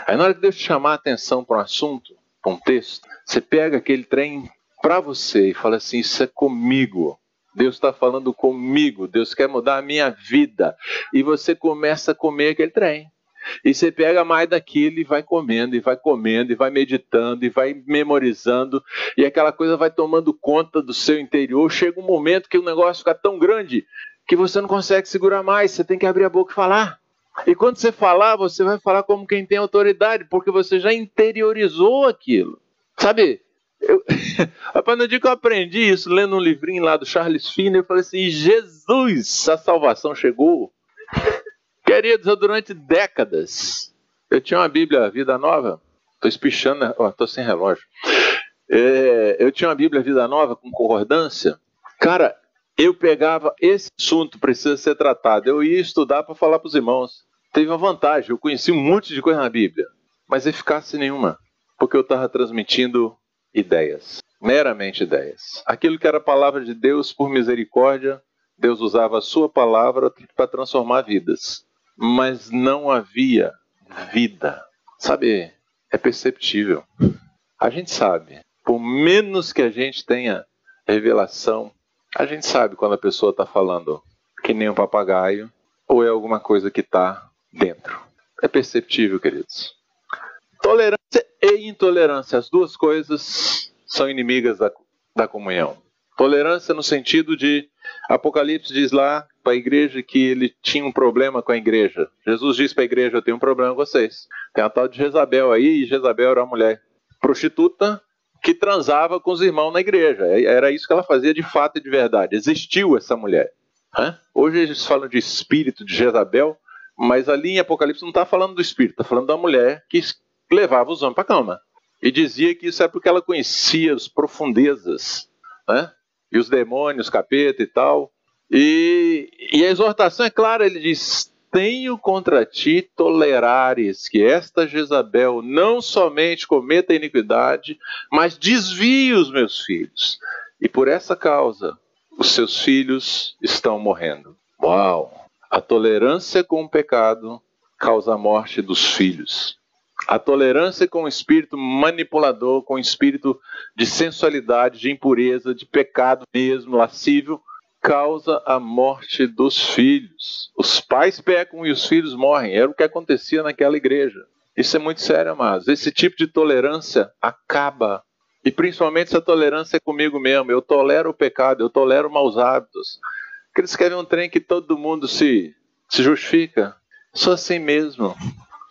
Aí na hora que Deus te chamar a atenção para um assunto, para um texto, você pega aquele trem para você e fala assim: Isso é comigo. Deus está falando comigo. Deus quer mudar a minha vida. E você começa a comer aquele trem. E você pega mais daquilo e vai comendo, e vai comendo, e vai meditando, e vai memorizando, e aquela coisa vai tomando conta do seu interior. Chega um momento que o negócio fica tão grande que você não consegue segurar mais, você tem que abrir a boca e falar. E quando você falar, você vai falar como quem tem autoridade, porque você já interiorizou aquilo. Sabe? Eu, rapaz, no dia que eu aprendi isso, lendo um livrinho lá do Charles Finney, eu falei assim: Jesus, a salvação chegou. Queridos, eu durante décadas, eu tinha uma Bíblia Vida Nova, estou espichando, estou sem relógio. É, eu tinha uma Bíblia Vida Nova com concordância. Cara, eu pegava esse assunto precisa ser tratado, eu ia estudar para falar para os irmãos. Teve uma vantagem, eu conheci um monte de coisa na Bíblia, mas eficácia nenhuma, porque eu estava transmitindo ideias, meramente ideias. Aquilo que era a palavra de Deus por misericórdia, Deus usava a sua palavra para transformar vidas, mas não havia vida. Sabe, é perceptível. A gente sabe, por menos que a gente tenha revelação, a gente sabe quando a pessoa está falando que nem um papagaio ou é alguma coisa que está dentro. É perceptível, queridos. Tolerância e intolerância, as duas coisas são inimigas da, da comunhão. Tolerância no sentido de Apocalipse diz lá para a igreja que ele tinha um problema com a igreja. Jesus disse para a igreja: Eu tenho um problema com vocês. Tem a tal de Jezabel aí, e Jezabel era uma mulher prostituta que transava com os irmãos na igreja. Era isso que ela fazia de fato e de verdade. Existiu essa mulher. Hoje eles falam de espírito de Jezabel, mas ali em Apocalipse não está falando do espírito, está falando da mulher que levava os homens para a cama. E dizia que isso é porque ela conhecia as profundezas, né? E os demônios, capeta e tal. E, e a exortação é clara, ele diz: Tenho contra ti tolerares que esta Jezabel não somente cometa iniquidade, mas desvie os meus filhos. E por essa causa, os seus filhos estão morrendo. Uau! A tolerância com o pecado causa a morte dos filhos. A tolerância com o espírito manipulador, com o espírito de sensualidade, de impureza, de pecado mesmo, lascívio, causa a morte dos filhos. Os pais pecam e os filhos morrem. Era o que acontecia naquela igreja. Isso é muito sério, amados. Esse tipo de tolerância acaba. E principalmente essa tolerância é comigo mesmo. Eu tolero o pecado, eu tolero maus hábitos. Eles querem um trem que todo mundo se, se justifica. Sou assim mesmo.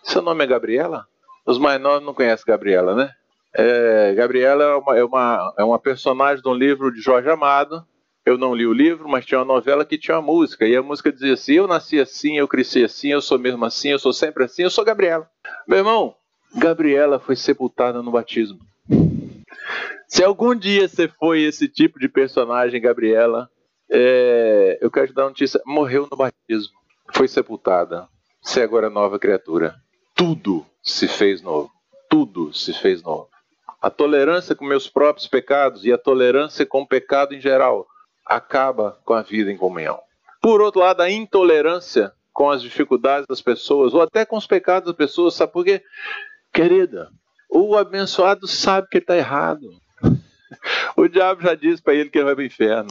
Seu nome é Gabriela? Os mais novos não conhecem Gabriela, né? É, Gabriela é uma, é, uma, é uma personagem de um livro de Jorge Amado. Eu não li o livro, mas tinha uma novela que tinha uma música. E a música dizia assim: Eu nasci assim, eu cresci assim, eu sou mesmo assim, eu sou sempre assim, eu sou Gabriela. Meu irmão, Gabriela foi sepultada no batismo. Se algum dia você foi esse tipo de personagem, Gabriela, é, eu quero te dar uma notícia: morreu no batismo, foi sepultada. Você agora é nova criatura. Tudo se fez novo. Tudo se fez novo. A tolerância com meus próprios pecados e a tolerância com o pecado em geral acaba com a vida em comunhão. Por outro lado, a intolerância com as dificuldades das pessoas ou até com os pecados das pessoas, sabe por quê? Querida, o abençoado sabe que está errado. O diabo já disse para ele que ele vai para o inferno.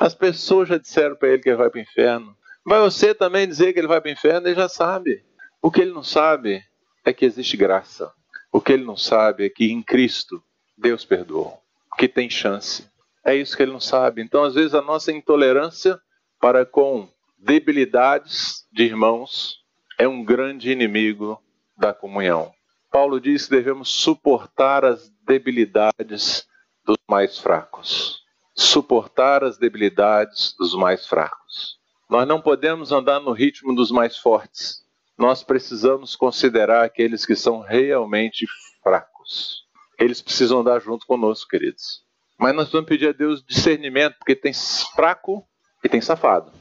As pessoas já disseram para ele que ele vai para o inferno. Vai você também dizer que ele vai para o inferno? Ele já sabe. O que ele não sabe é que existe graça. O que ele não sabe é que em Cristo Deus perdoou, que tem chance. É isso que ele não sabe. Então, às vezes, a nossa intolerância para com debilidades de irmãos é um grande inimigo da comunhão. Paulo diz que devemos suportar as debilidades dos mais fracos. Suportar as debilidades dos mais fracos. Nós não podemos andar no ritmo dos mais fortes nós precisamos considerar aqueles que são realmente fracos. Eles precisam andar junto conosco, queridos. Mas nós vamos pedir a Deus discernimento, porque tem fraco e tem safado.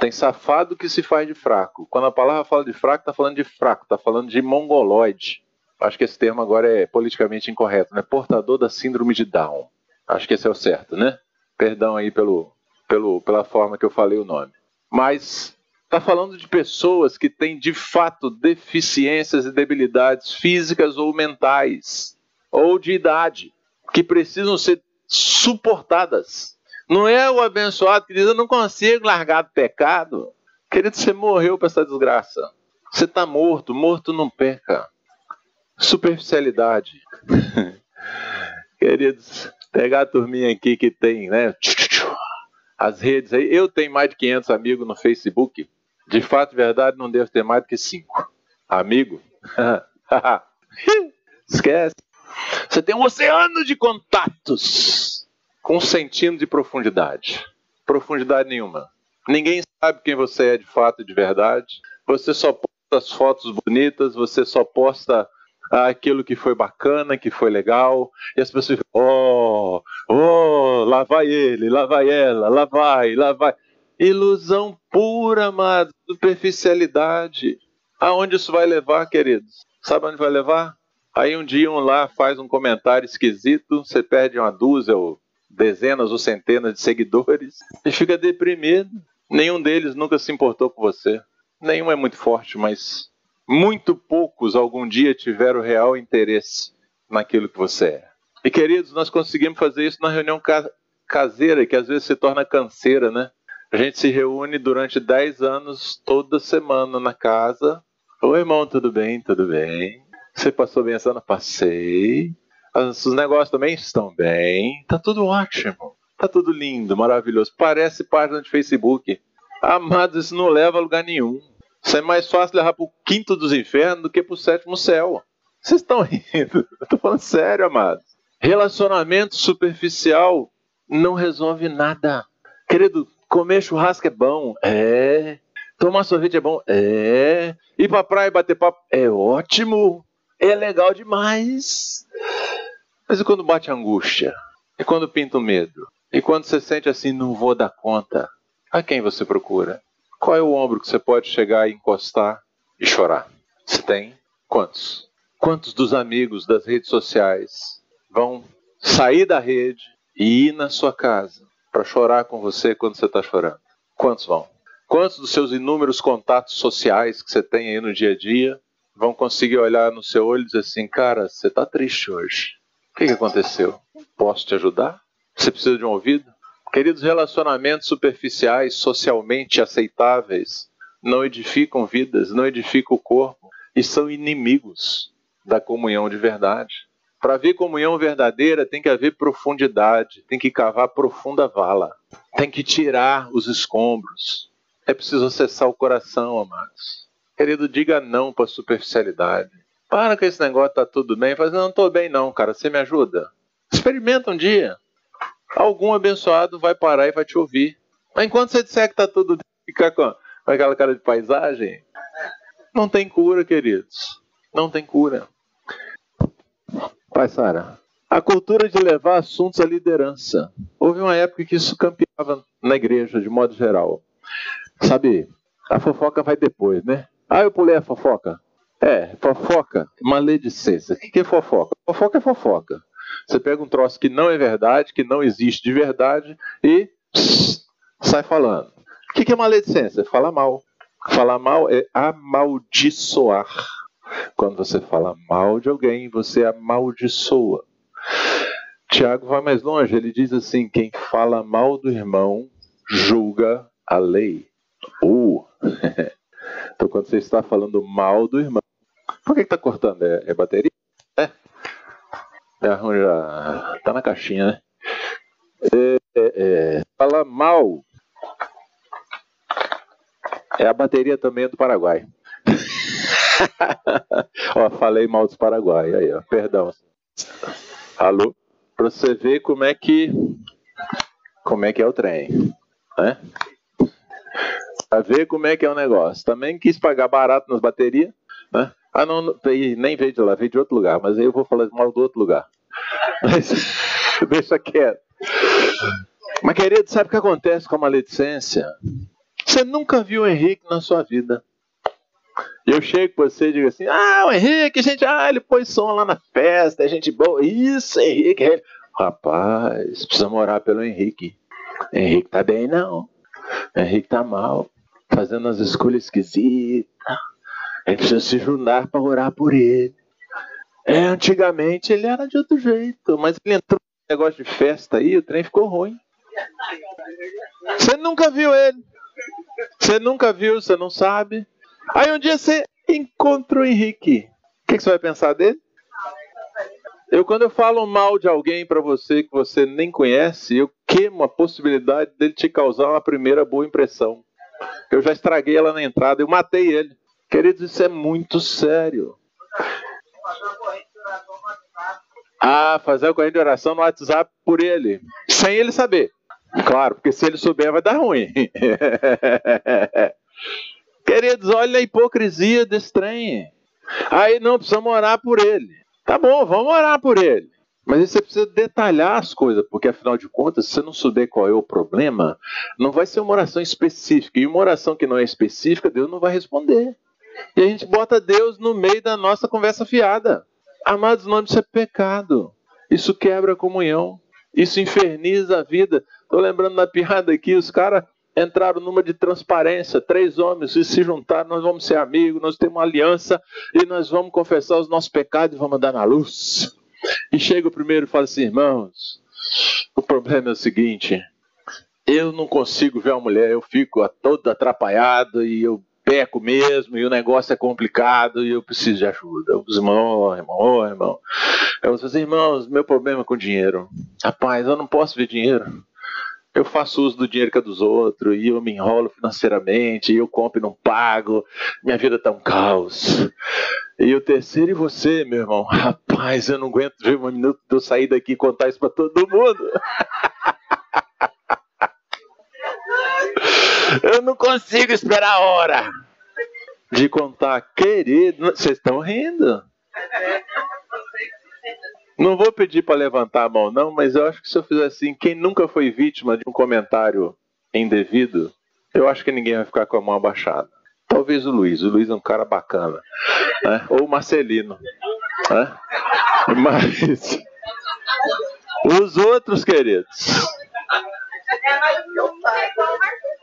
Tem safado que se faz de fraco. Quando a palavra fala de fraco, está falando de fraco, está falando de mongoloide. Acho que esse termo agora é politicamente incorreto, né? Portador da síndrome de Down. Acho que esse é o certo, né? Perdão aí pelo, pelo, pela forma que eu falei o nome. Mas está falando de pessoas que têm de fato deficiências e debilidades físicas ou mentais, ou de idade, que precisam ser suportadas. Não é o abençoado que diz: Eu não consigo largar do pecado. Querido, você morreu para essa desgraça. Você está morto, morto não peca. Superficialidade. Queridos, pegar a turminha aqui que tem, né? As redes aí. Eu tenho mais de 500 amigos no Facebook. De fato, verdade, não devo ter mais do que 5. Amigo? Esquece. Você tem um oceano de contatos com um centímetro de profundidade. Profundidade nenhuma. Ninguém sabe quem você é de fato e de verdade. Você só posta as fotos bonitas, você só posta aquilo que foi bacana, que foi legal, e as pessoas ficam, oh, oh, lá vai ele, lá vai ela, lá vai, lá vai. Ilusão pura, amado, superficialidade. Aonde isso vai levar, queridos? Sabe onde vai levar? Aí um dia um lá faz um comentário esquisito, você perde uma dúzia ou dezenas ou centenas de seguidores e fica deprimido. Nenhum deles nunca se importou com você. Nenhum é muito forte, mas muito poucos algum dia tiveram real interesse naquilo que você é. E queridos, nós conseguimos fazer isso na reunião caseira, que às vezes se torna canseira, né? A gente se reúne durante 10 anos, toda semana na casa. Oi, irmão, tudo bem? Tudo bem? Você passou bem essa ano? Passei. Os negócios também estão bem. Tá tudo ótimo. Tá tudo lindo, maravilhoso. Parece página de Facebook. Amados, isso não leva a lugar nenhum. Isso é mais fácil levar para o quinto dos infernos do que para o sétimo céu. Vocês estão rindo? Eu estou falando sério, amados. Relacionamento superficial não resolve nada. Querido, comer churrasco é bom? É. Tomar sorvete é bom? É. Ir para a praia e bater papo? É ótimo. É legal demais. Mas e quando bate angústia? E quando pinta o medo? E quando você sente assim, não vou dar conta? A quem você procura? Qual é o ombro que você pode chegar e encostar e chorar? Você tem? Quantos? Quantos dos amigos das redes sociais vão sair da rede e ir na sua casa para chorar com você quando você está chorando? Quantos vão? Quantos dos seus inúmeros contatos sociais que você tem aí no dia a dia vão conseguir olhar no seu olho e dizer assim: cara, você está triste hoje. O que, que aconteceu? Posso te ajudar? Você precisa de um ouvido? Queridos, relacionamentos superficiais, socialmente aceitáveis, não edificam vidas, não edificam o corpo e são inimigos da comunhão de verdade. Para haver comunhão verdadeira, tem que haver profundidade, tem que cavar profunda vala, tem que tirar os escombros. É preciso acessar o coração, amados. Querido, diga não para superficialidade. Para com esse negócio, tá tudo bem. Faz, não, não tô bem não, cara. Você me ajuda? Experimenta um dia algum abençoado vai parar e vai te ouvir. Mas enquanto você disser que está tudo ficar com aquela cara de paisagem, não tem cura, queridos. Não tem cura. Pai Sara, a cultura de levar assuntos à liderança. Houve uma época que isso campeava na igreja, de modo geral. Sabe, a fofoca vai depois, né? Ah, eu pulei a fofoca. É, fofoca, maledicência. O que é fofoca? Fofoca é fofoca. Você pega um troço que não é verdade, que não existe de verdade e sai falando. O que é maledicência? Fala mal. Falar mal é amaldiçoar. Quando você fala mal de alguém, você amaldiçoa. Tiago vai mais longe, ele diz assim: quem fala mal do irmão julga a lei. Uh. então, quando você está falando mal do irmão, por que está cortando? É, é bateria? É. Já, já tá na caixinha, né? É, é, é, mal é a bateria também do Paraguai. ó, falei mal dos Paraguai, aí, ó, perdão. Alô? Pra você ver como é que como é que é o trem, né? Pra ver como é que é o negócio. Também quis pagar barato nas baterias, né? Ah, não, não nem veio de lá, veio de outro lugar, mas aí eu vou falar mal do outro lugar. Mas deixa quieto. Mas, querido, sabe o que acontece com a maledicência? Você nunca viu o Henrique na sua vida. Eu chego com você e digo assim: Ah, o Henrique, gente, ah, ele pôs som lá na festa, é gente boa. Isso, Henrique. É... Rapaz, precisa morar pelo Henrique. Henrique tá bem, não. Henrique tá mal, fazendo umas escolhas esquisitas. Gente precisa se juntar para orar por ele. É, antigamente ele era de outro jeito, mas ele entrou no negócio de festa aí, o trem ficou ruim. Você nunca viu ele. Você nunca viu, você não sabe. Aí um dia você encontra o Henrique. O que, que você vai pensar dele? Eu, quando eu falo mal de alguém para você que você nem conhece, eu queimo a possibilidade dele te causar uma primeira boa impressão. Eu já estraguei ela na entrada, eu matei ele. Queridos, isso é muito sério. Ah, fazer a corrente de oração no WhatsApp por ele, sem ele saber. Claro, porque se ele souber vai dar ruim. Queridos, olha a hipocrisia desse trem. Aí não precisamos orar por ele. Tá bom, vamos orar por ele. Mas aí você precisa detalhar as coisas, porque afinal de contas, se você não souber qual é o problema, não vai ser uma oração específica. E uma oração que não é específica, Deus não vai responder. E a gente bota Deus no meio da nossa conversa fiada. Amados, não isso é pecado. Isso quebra a comunhão. Isso inferniza a vida. Estou lembrando da piada aqui, os caras entraram numa de transparência, três homens e se juntaram, nós vamos ser amigos, nós temos uma aliança e nós vamos confessar os nossos pecados e vamos andar na luz. E chega o primeiro e fala assim, irmãos, o problema é o seguinte, eu não consigo ver a mulher, eu fico todo atrapalhado e eu peco mesmo, e o negócio é complicado, e eu preciso de ajuda. Os irmãos, irmão, oh, irmão. Eu vou dizer, irmãos, meu problema é com dinheiro. Rapaz, eu não posso ver dinheiro. Eu faço uso do dinheiro que é dos outros, e eu me enrolo financeiramente, e eu compro e não pago, minha vida tá um caos. E o terceiro, e você, meu irmão? Rapaz, eu não aguento ver um minuto de eu sair daqui e contar isso para todo mundo. Eu não consigo esperar a hora de contar, querido. Vocês estão rindo? Não vou pedir para levantar a mão, não, mas eu acho que se eu fizer assim, quem nunca foi vítima de um comentário indevido, eu acho que ninguém vai ficar com a mão abaixada. Talvez o Luiz. O Luiz é um cara bacana. Né? Ou o Marcelino. Né? Mas. Os outros, queridos.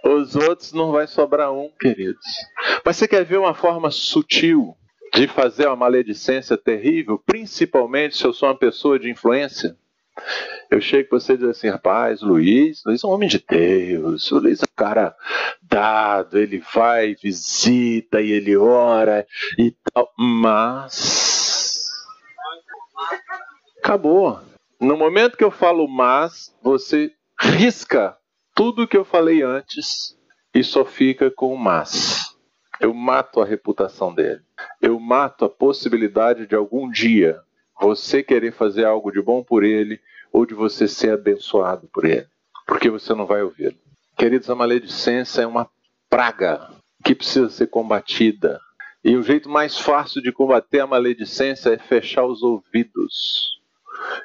Os outros não vai sobrar um, queridos. Mas você quer ver uma forma sutil de fazer uma maledicência terrível, principalmente se eu sou uma pessoa de influência? Eu chego para você e digo assim, rapaz, Luiz, Luiz é um homem de Deus, o Luiz é um cara dado, ele vai, visita e ele ora e tal, mas acabou. No momento que eu falo mas, você risca tudo que eu falei antes e só fica com o mas. Eu mato a reputação dele. Eu mato a possibilidade de algum dia você querer fazer algo de bom por ele ou de você ser abençoado por ele, porque você não vai ouvi-lo. Queridos, a maledicência é uma praga que precisa ser combatida. E o jeito mais fácil de combater a maledicência é fechar os ouvidos.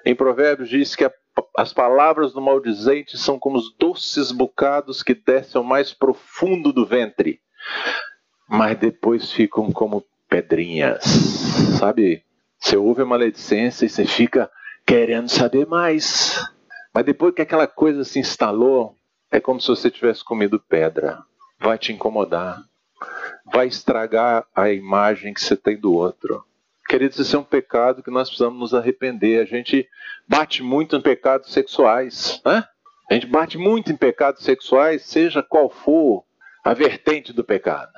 Em Provérbios diz que a as palavras do maldizente são como os doces bocados que descem ao mais profundo do ventre, mas depois ficam como pedrinhas. Sabe? Você ouve a maledicência e você fica querendo saber mais. Mas depois que aquela coisa se instalou, é como se você tivesse comido pedra. Vai te incomodar. Vai estragar a imagem que você tem do outro. Queridos, isso é um pecado que nós precisamos nos arrepender. A gente bate muito em pecados sexuais. Né? A gente bate muito em pecados sexuais, seja qual for a vertente do pecado.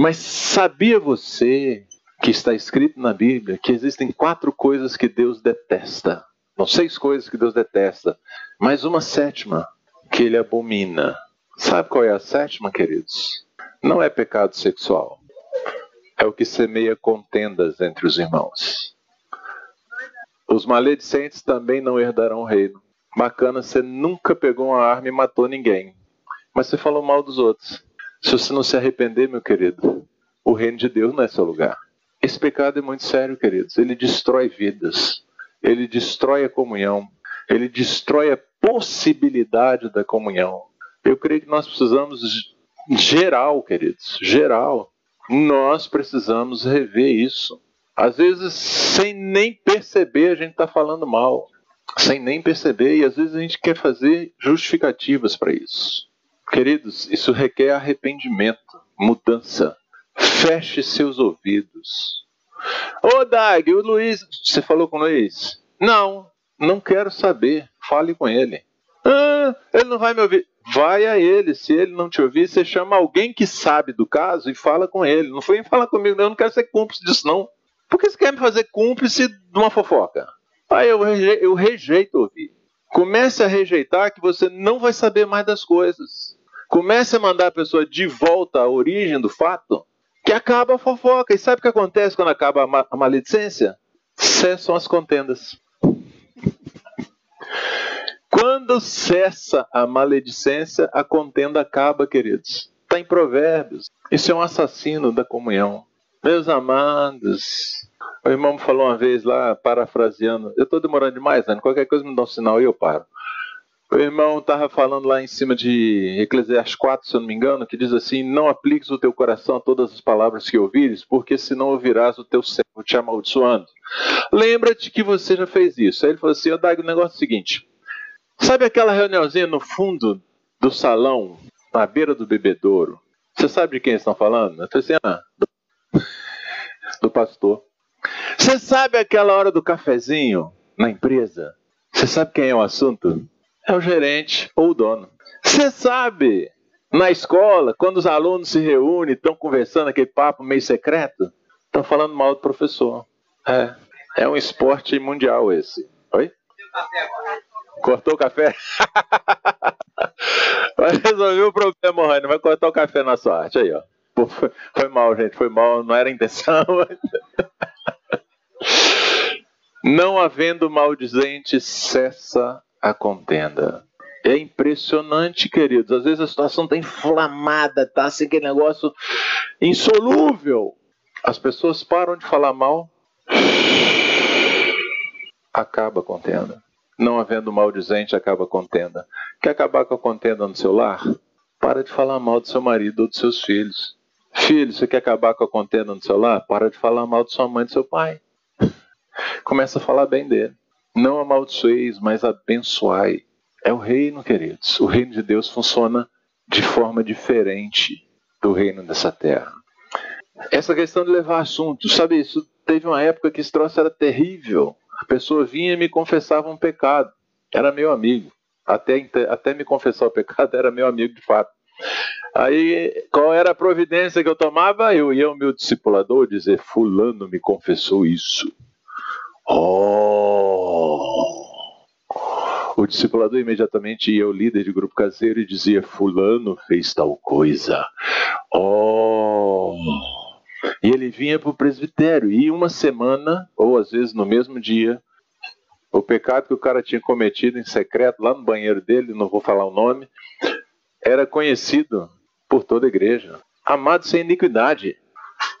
Mas sabia você que está escrito na Bíblia que existem quatro coisas que Deus detesta? Não seis coisas que Deus detesta, mas uma sétima que ele abomina. Sabe qual é a sétima, queridos? Não é pecado sexual é o que semeia contendas entre os irmãos. Os maledicentes também não herdarão o reino. Bacana, você nunca pegou uma arma e matou ninguém. mas você falou mal dos outros. Se você não se arrepender, meu querido, o reino de Deus não é seu lugar. Esse pecado é muito sério, queridos. Ele destrói vidas, ele destrói a comunhão, ele destrói a possibilidade da comunhão. Eu creio que nós precisamos, geral, queridos, geral, nós precisamos rever isso. Às vezes, sem nem perceber, a gente está falando mal. Sem nem perceber, e às vezes a gente quer fazer justificativas para isso. Queridos, isso requer arrependimento, mudança. Feche seus ouvidos. Ô Dag, o Luiz. Você falou com o Luiz? Não, não quero saber. Fale com ele. Ah, ele não vai me ouvir. Vai a ele. Se ele não te ouvir, você chama alguém que sabe do caso e fala com ele. Não foi falar comigo, eu não quero ser cúmplice disso, não. Por que você quer me fazer cúmplice de uma fofoca? Aí eu, eu rejeito ouvir. Comece a rejeitar que você não vai saber mais das coisas. Comece a mandar a pessoa de volta à origem do fato, que acaba a fofoca. E sabe o que acontece quando acaba a, ma a maledicência? Cessam as contendas. Quando cessa a maledicência, a contenda acaba, queridos. Está em Provérbios. Isso é um assassino da comunhão. Meus amados, o irmão falou uma vez lá, parafraseando. Eu estou demorando demais, né? Qualquer coisa me dá um sinal e eu paro. O irmão estava falando lá em cima de Eclesiastes 4, se eu não me engano, que diz assim: Não apliques o teu coração a todas as palavras que ouvires, porque senão ouvirás o teu servo te amaldiçoando. Lembra-te que você já fez isso. Aí ele falou assim: Dag, o negócio é o seguinte: Sabe aquela reuniãozinha no fundo do salão, na beira do bebedouro? Você sabe de quem estão falando? Eu falei assim: Ah, do, do pastor. Você sabe aquela hora do cafezinho na empresa? Você sabe quem é o assunto? É o gerente ou o dono. Você sabe na escola, quando os alunos se reúnem, estão conversando aquele papo meio secreto, estão falando mal do professor. É, é um esporte mundial esse. Oi? Cortou o café? Vai resolver o problema, Rani. Vai cortar o café na sorte. Aí, ó. Foi, foi mal, gente. Foi mal. Não era a intenção. Não havendo maldizente, cessa a contenda. É impressionante, queridos. Às vezes a situação está inflamada, tá assim aquele negócio insolúvel. As pessoas param de falar mal, acaba a contenda. Não havendo maldizente, acaba a contenda. Quer acabar com a contenda no seu lar? Para de falar mal do seu marido ou dos seus filhos. Filho, você quer acabar com a contenda no seu lar? Para de falar mal de sua mãe e do seu pai. Começa a falar bem dele. Não amaldiçoeis, mas abençoai. É o reino, queridos. O reino de Deus funciona de forma diferente do reino dessa terra. Essa questão de levar assunto, sabe, isso teve uma época que esse troço era terrível. A pessoa vinha e me confessava um pecado. Era meu amigo. Até, até me confessar o pecado, era meu amigo de fato. Aí, qual era a providência que eu tomava? Eu ia ao meu discipulador dizer: Fulano me confessou isso. Oh! O discipulador imediatamente ia ao líder de grupo caseiro e dizia: Fulano fez tal coisa. Oh! E ele vinha para o presbitério. E uma semana, ou às vezes no mesmo dia, o pecado que o cara tinha cometido em secreto lá no banheiro dele, não vou falar o nome, era conhecido por toda a igreja. Amado sem iniquidade.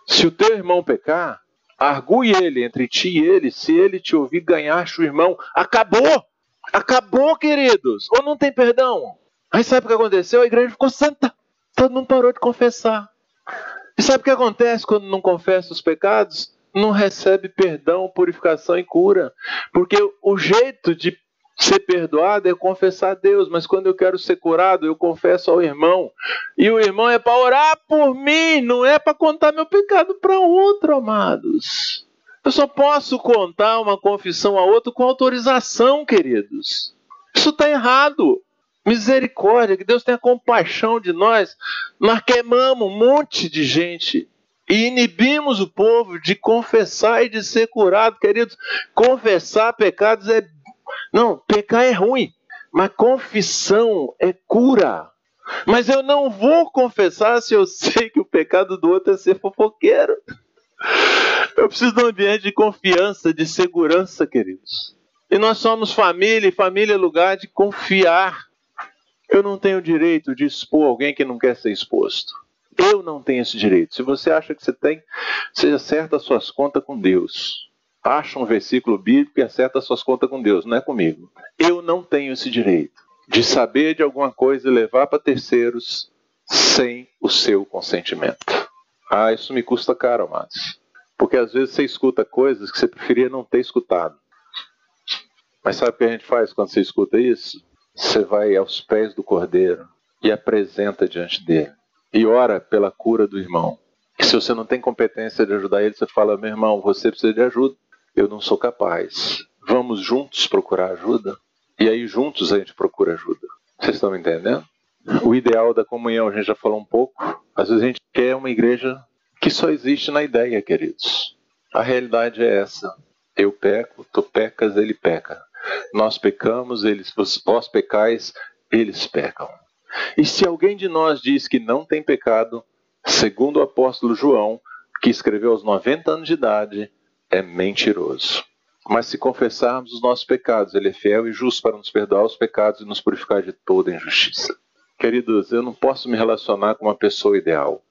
Se o teu irmão pecar, Argue ele entre ti e ele, se ele te ouvir, ganhaste o irmão. Acabou! Acabou, queridos! Ou não tem perdão? Aí sabe o que aconteceu? A igreja ficou santa. Todo mundo parou de confessar. E sabe o que acontece quando não confessa os pecados? Não recebe perdão, purificação e cura. Porque o jeito de Ser perdoado é confessar a Deus, mas quando eu quero ser curado, eu confesso ao irmão. E o irmão é para orar por mim, não é para contar meu pecado para outro, amados. Eu só posso contar uma confissão a outro com autorização, queridos. Isso está errado. Misericórdia, que Deus tenha compaixão de nós. Nós queimamos um monte de gente e inibimos o povo de confessar e de ser curado, queridos. Confessar pecados é não, pecar é ruim, mas confissão é cura. Mas eu não vou confessar se eu sei que o pecado do outro é ser fofoqueiro. Eu preciso de um ambiente de confiança, de segurança, queridos. E nós somos família, e família é lugar de confiar. Eu não tenho o direito de expor alguém que não quer ser exposto. Eu não tenho esse direito. Se você acha que você tem, você acerta suas contas com Deus. Acha um versículo bíblico e acerta suas contas com Deus, não é comigo. Eu não tenho esse direito de saber de alguma coisa e levar para terceiros sem o seu consentimento. Ah, isso me custa caro, amados. Porque às vezes você escuta coisas que você preferia não ter escutado. Mas sabe o que a gente faz quando você escuta isso? Você vai aos pés do cordeiro e apresenta diante dele e ora pela cura do irmão. Se você não tem competência de ajudar ele, você fala: meu irmão, você precisa de ajuda. Eu não sou capaz. Vamos juntos procurar ajuda? E aí, juntos, a gente procura ajuda. Vocês estão me entendendo? O ideal da comunhão, a gente já falou um pouco. Às vezes a gente quer uma igreja que só existe na ideia, queridos. A realidade é essa. Eu peco, tu pecas, ele peca. Nós pecamos, eles, vós pecais, eles pecam. E se alguém de nós diz que não tem pecado, segundo o apóstolo João, que escreveu aos 90 anos de idade, é mentiroso. Mas se confessarmos os nossos pecados, ele é fiel e justo para nos perdoar os pecados e nos purificar de toda injustiça. Queridos, eu não posso me relacionar com uma pessoa ideal,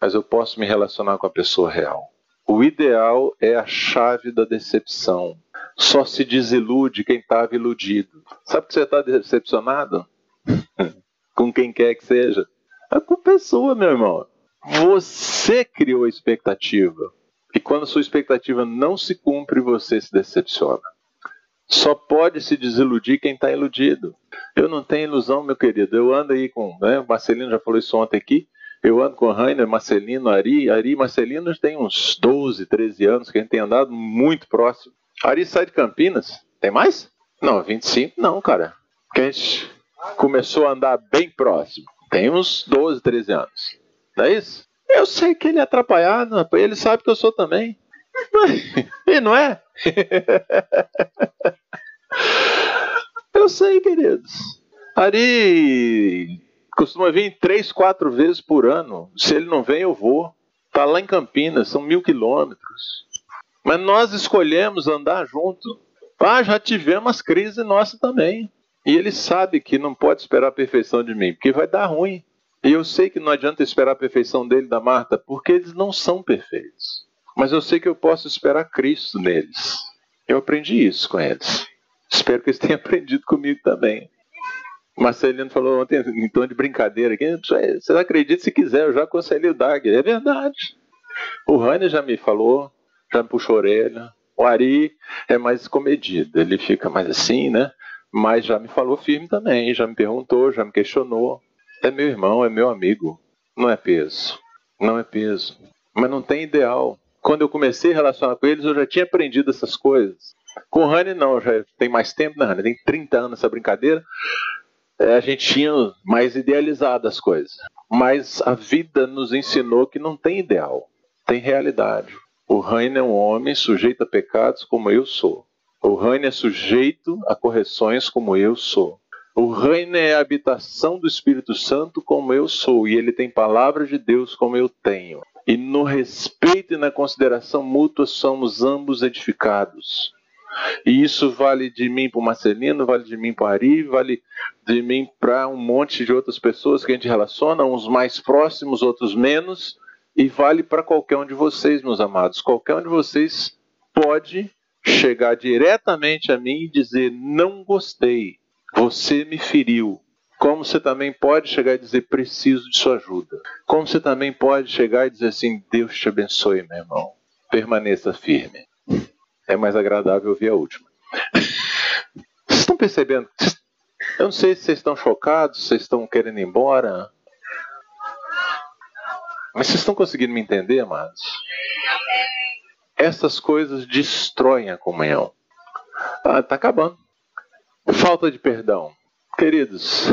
mas eu posso me relacionar com a pessoa real. O ideal é a chave da decepção. Só se desilude quem estava iludido. Sabe que você está decepcionado? com quem quer que seja. É com pessoa, meu irmão. Você criou a expectativa. E quando sua expectativa não se cumpre, você se decepciona. Só pode se desiludir quem está iludido. Eu não tenho ilusão, meu querido. Eu ando aí com. Né, o Marcelino já falou isso ontem aqui. Eu ando com Rainer, Marcelino, Ari. Ari e Marcelino tem uns 12, 13 anos que a gente tem andado muito próximo. Ari sai de Campinas. Tem mais? Não, 25 não, cara. Porque a gente começou a andar bem próximo. Tem uns 12, 13 anos. Não é isso? Eu sei que ele é atrapalhado, ele sabe que eu sou também. E não é? Eu sei, queridos. Ari costuma vir três, quatro vezes por ano. Se ele não vem, eu vou. Tá lá em Campinas, são mil quilômetros. Mas nós escolhemos andar junto. Ah, já tivemos crises nossas também. E ele sabe que não pode esperar a perfeição de mim, porque vai dar ruim. E eu sei que não adianta esperar a perfeição dele da Marta, porque eles não são perfeitos. Mas eu sei que eu posso esperar Cristo neles. Eu aprendi isso com eles. Espero que eles tenham aprendido comigo também. Marcelino falou ontem, em tom de brincadeira, aqui, você acredita se quiser, eu já aconselhei o Dag. É verdade. O Rani já me falou, já me puxou a orelha. O Ari é mais comedido, ele fica mais assim, né? mas já me falou firme também, já me perguntou, já me questionou. É meu irmão, é meu amigo. Não é peso. Não é peso. Mas não tem ideal. Quando eu comecei a relacionar com eles, eu já tinha aprendido essas coisas. Com o Rani, não, já tem mais tempo, né, Rani? Tem 30 anos essa brincadeira. É, a gente tinha mais idealizado as coisas. Mas a vida nos ensinou que não tem ideal, tem realidade. O Rani é um homem sujeito a pecados como eu sou. O reino é sujeito a correções como eu sou. O reino é a habitação do Espírito Santo como eu sou, e ele tem palavra de Deus como eu tenho. E no respeito e na consideração mútua somos ambos edificados. E isso vale de mim para o Marcelino, vale de mim para o Ari, vale de mim para um monte de outras pessoas que a gente relaciona, uns mais próximos, outros menos, e vale para qualquer um de vocês, meus amados. Qualquer um de vocês pode chegar diretamente a mim e dizer: Não gostei, você me feriu. Como você também pode chegar e dizer: Preciso de sua ajuda. Como você também pode chegar e dizer assim: Deus te abençoe, meu irmão. Permaneça firme. É mais agradável ouvir a última. Vocês estão percebendo? Eu não sei se vocês estão chocados, se vocês estão querendo ir embora. Mas vocês estão conseguindo me entender, amados? Essas coisas destroem a comunhão. Ah, tá acabando. Falta de perdão. Queridos,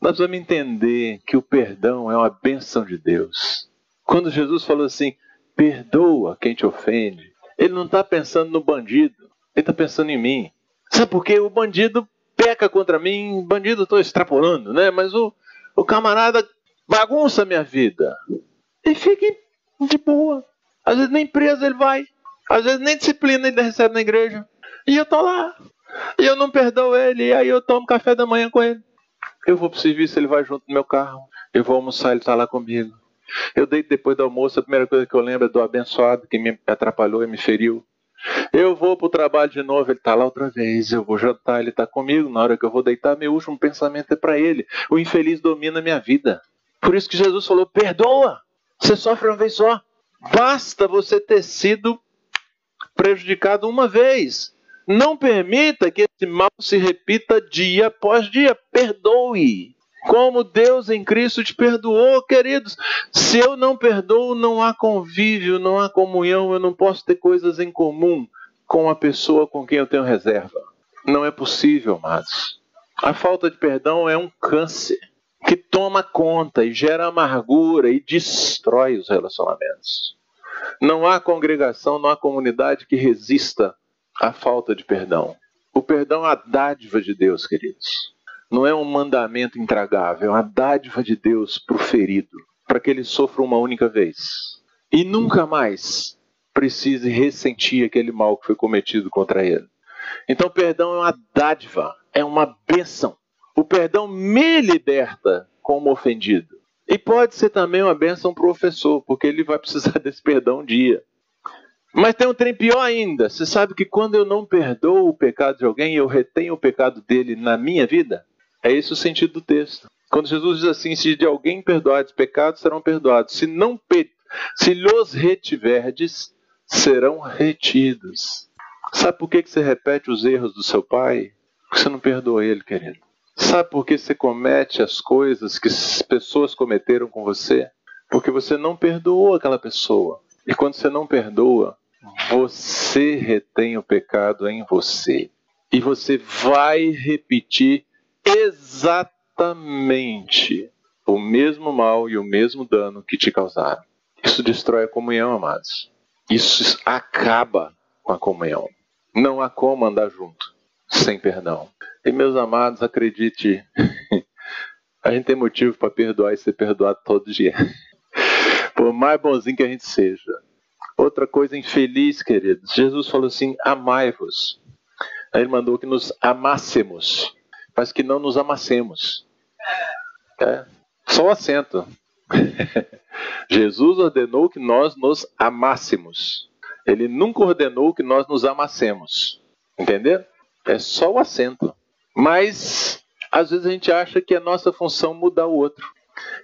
nós vamos entender que o perdão é uma benção de Deus. Quando Jesus falou assim, perdoa quem te ofende, ele não está pensando no bandido, ele está pensando em mim. Sabe por quê? O bandido peca contra mim, bandido estou extrapolando, né? Mas o, o camarada bagunça minha vida. E fique de boa. Às vezes nem preso ele vai. Às vezes nem disciplina ele recebe na igreja. E eu tô lá. E eu não perdoo ele, e aí eu tomo café da manhã com ele. Eu vou pro serviço, ele vai junto no meu carro. Eu vou almoçar, ele está lá comigo. Eu deito depois do almoço, a primeira coisa que eu lembro é do abençoado que me atrapalhou e me feriu. Eu vou para o trabalho de novo, ele está lá outra vez. Eu vou jantar, ele está comigo. Na hora que eu vou deitar, meu último pensamento é para ele. O infeliz domina a minha vida. Por isso que Jesus falou: perdoa. Você sofre uma vez só. Basta você ter sido prejudicado uma vez. Não permita que esse mal se repita dia após dia. Perdoe. Como Deus em Cristo te perdoou, queridos. Se eu não perdoo, não há convívio, não há comunhão, eu não posso ter coisas em comum com a pessoa com quem eu tenho reserva. Não é possível, amados. A falta de perdão é um câncer que toma conta e gera amargura e destrói os relacionamentos. Não há congregação, não há comunidade que resista à falta de perdão. O perdão é a dádiva de Deus, queridos. Não é um mandamento intragável, é uma dádiva de Deus para o ferido, para que ele sofra uma única vez e nunca mais precise ressentir aquele mal que foi cometido contra ele. Então, perdão é uma dádiva, é uma bênção. O perdão me liberta como ofendido. E pode ser também uma bênção para o ofensor, porque ele vai precisar desse perdão um dia. Mas tem um trem pior ainda. Você sabe que quando eu não perdoo o pecado de alguém, eu retenho o pecado dele na minha vida? É esse o sentido do texto. Quando Jesus diz assim: se de alguém perdoares pecados, serão perdoados. Se não se lhos retiverdes, serão retidos. Sabe por que você repete os erros do seu pai? Porque você não perdoa ele, querido. Sabe por que você comete as coisas que as pessoas cometeram com você? Porque você não perdoou aquela pessoa. E quando você não perdoa, você retém o pecado em você. E você vai repetir exatamente o mesmo mal e o mesmo dano que te causaram. Isso destrói a comunhão, amados. Isso acaba com a comunhão. Não há como andar junto sem perdão. E meus amados, acredite, a gente tem motivo para perdoar e ser perdoado todo dia. Por mais bonzinho que a gente seja. Outra coisa infeliz, queridos. Jesus falou assim: amai-vos. Aí ele mandou que nos amássemos, mas que não nos amassemos. É, só o acento. Jesus ordenou que nós nos amássemos. Ele nunca ordenou que nós nos amassemos. Entendeu? É só o acento. Mas às vezes a gente acha que é nossa função mudar o outro.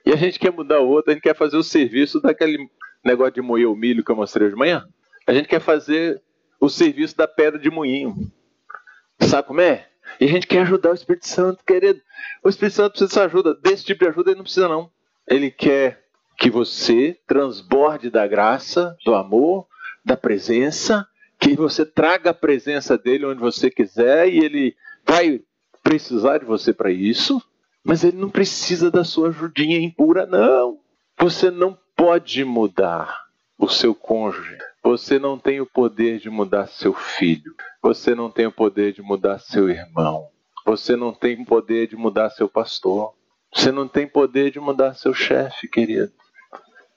E a gente quer mudar o outro, a gente quer fazer o serviço daquele negócio de moer o milho que eu mostrei de manhã. A gente quer fazer o serviço da pedra de moinho. Sabe como é? E a gente quer ajudar o Espírito Santo, querido. O Espírito Santo precisa de ajuda. Desse tipo de ajuda ele não precisa, não. Ele quer que você transborde da graça, do amor, da presença, que você traga a presença dele onde você quiser e ele vai precisar de você para isso, mas ele não precisa da sua ajudinha impura, não. Você não pode mudar o seu cônjuge. Você não tem o poder de mudar seu filho. Você não tem o poder de mudar seu irmão. Você não tem o poder de mudar seu pastor. Você não tem poder de mudar seu chefe, querido.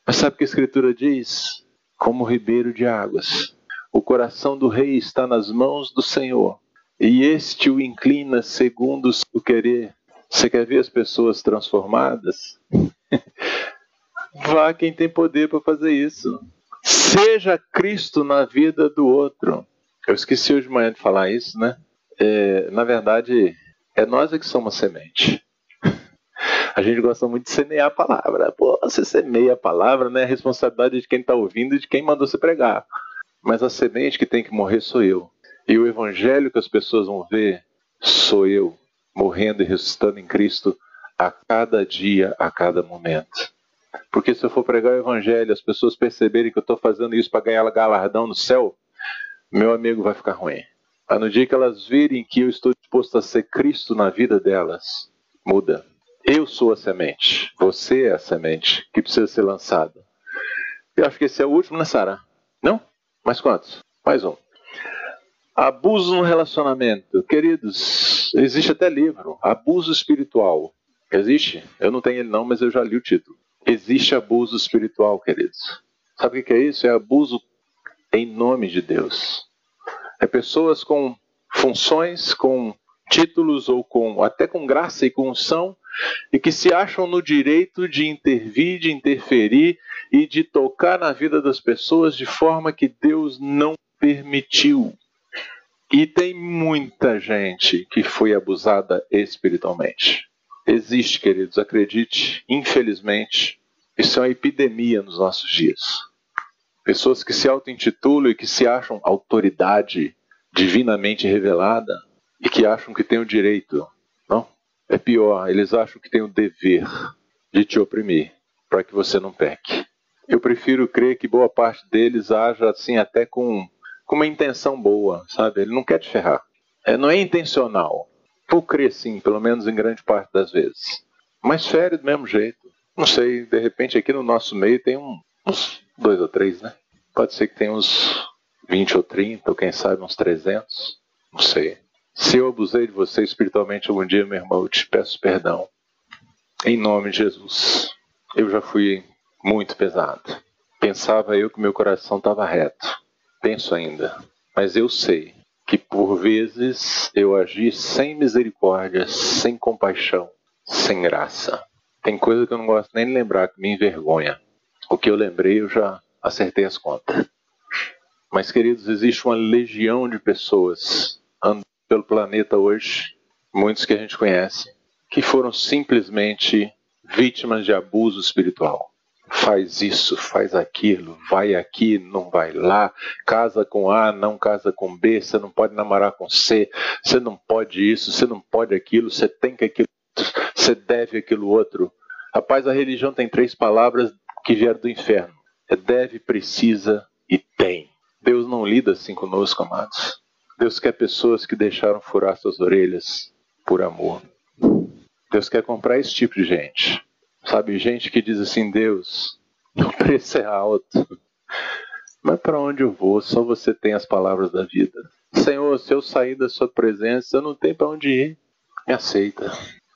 Mas sabe o que a Escritura diz? Como ribeiro de águas. O coração do rei está nas mãos do Senhor e este o inclina segundo o seu querer. Você quer ver as pessoas transformadas? Vá quem tem poder para fazer isso. Seja Cristo na vida do outro. Eu esqueci hoje de manhã de falar isso, né? É, na verdade, é nós é que somos semente. A gente gosta muito de semear a palavra. Pô, você semeia a palavra, né? A responsabilidade de quem está ouvindo e de quem mandou você pregar. Mas a semente que tem que morrer sou eu. E o evangelho que as pessoas vão ver sou eu, morrendo e ressuscitando em Cristo a cada dia, a cada momento. Porque se eu for pregar o evangelho, as pessoas perceberem que eu estou fazendo isso para ganhar galardão no céu, meu amigo vai ficar ruim. Mas no dia que elas virem que eu estou disposto a ser Cristo na vida delas, muda. Eu sou a semente, você é a semente que precisa ser lançada. Eu acho que esse é o último, né, Sara? Não? Mais quantos? Mais um. Abuso no relacionamento. Queridos, existe até livro. Abuso espiritual. Existe? Eu não tenho ele não, mas eu já li o título. Existe abuso espiritual, queridos. Sabe o que é isso? É abuso em nome de Deus. É pessoas com funções, com títulos ou com até com graça e com unção e que se acham no direito de intervir, de interferir e de tocar na vida das pessoas de forma que Deus não permitiu. E tem muita gente que foi abusada espiritualmente. Existe, queridos, acredite, infelizmente, isso é uma epidemia nos nossos dias. Pessoas que se auto-intitulam e que se acham autoridade divinamente revelada e que acham que têm o direito. Não. É pior, eles acham que têm o dever de te oprimir para que você não peque. Eu prefiro crer que boa parte deles haja assim até com, com uma intenção boa, sabe? Ele não quer te ferrar. É, não é intencional. Vou crer sim, pelo menos em grande parte das vezes. Mas fere do mesmo jeito. Não sei, de repente aqui no nosso meio tem um, uns dois ou três, né? Pode ser que tenha uns 20 ou 30, ou quem sabe uns 300. Não sei. Se eu abusei de você espiritualmente algum dia, meu irmão, eu te peço perdão. Em nome de Jesus. Eu já fui muito pesado. Pensava eu que meu coração estava reto. Penso ainda. Mas eu sei que por vezes eu agi sem misericórdia, sem compaixão, sem graça. Tem coisa que eu não gosto nem de lembrar, que me envergonha. O que eu lembrei, eu já acertei as contas. Mas, queridos, existe uma legião de pessoas andando pelo planeta hoje, muitos que a gente conhece, que foram simplesmente vítimas de abuso espiritual. Faz isso, faz aquilo, vai aqui, não vai lá, casa com A, não casa com B, você não pode namorar com C, você não pode isso, você não pode aquilo, você tem que aquilo, você deve aquilo outro. Rapaz, a religião tem três palavras que vieram do inferno: é deve, precisa e tem. Deus não lida assim conosco, amados. Deus quer pessoas que deixaram furar suas orelhas por amor. Deus quer comprar esse tipo de gente. Sabe, gente que diz assim: Deus, o preço é alto. Mas para onde eu vou? Só você tem as palavras da vida. Senhor, se eu sair da sua presença, eu não tenho para onde ir. Me aceita.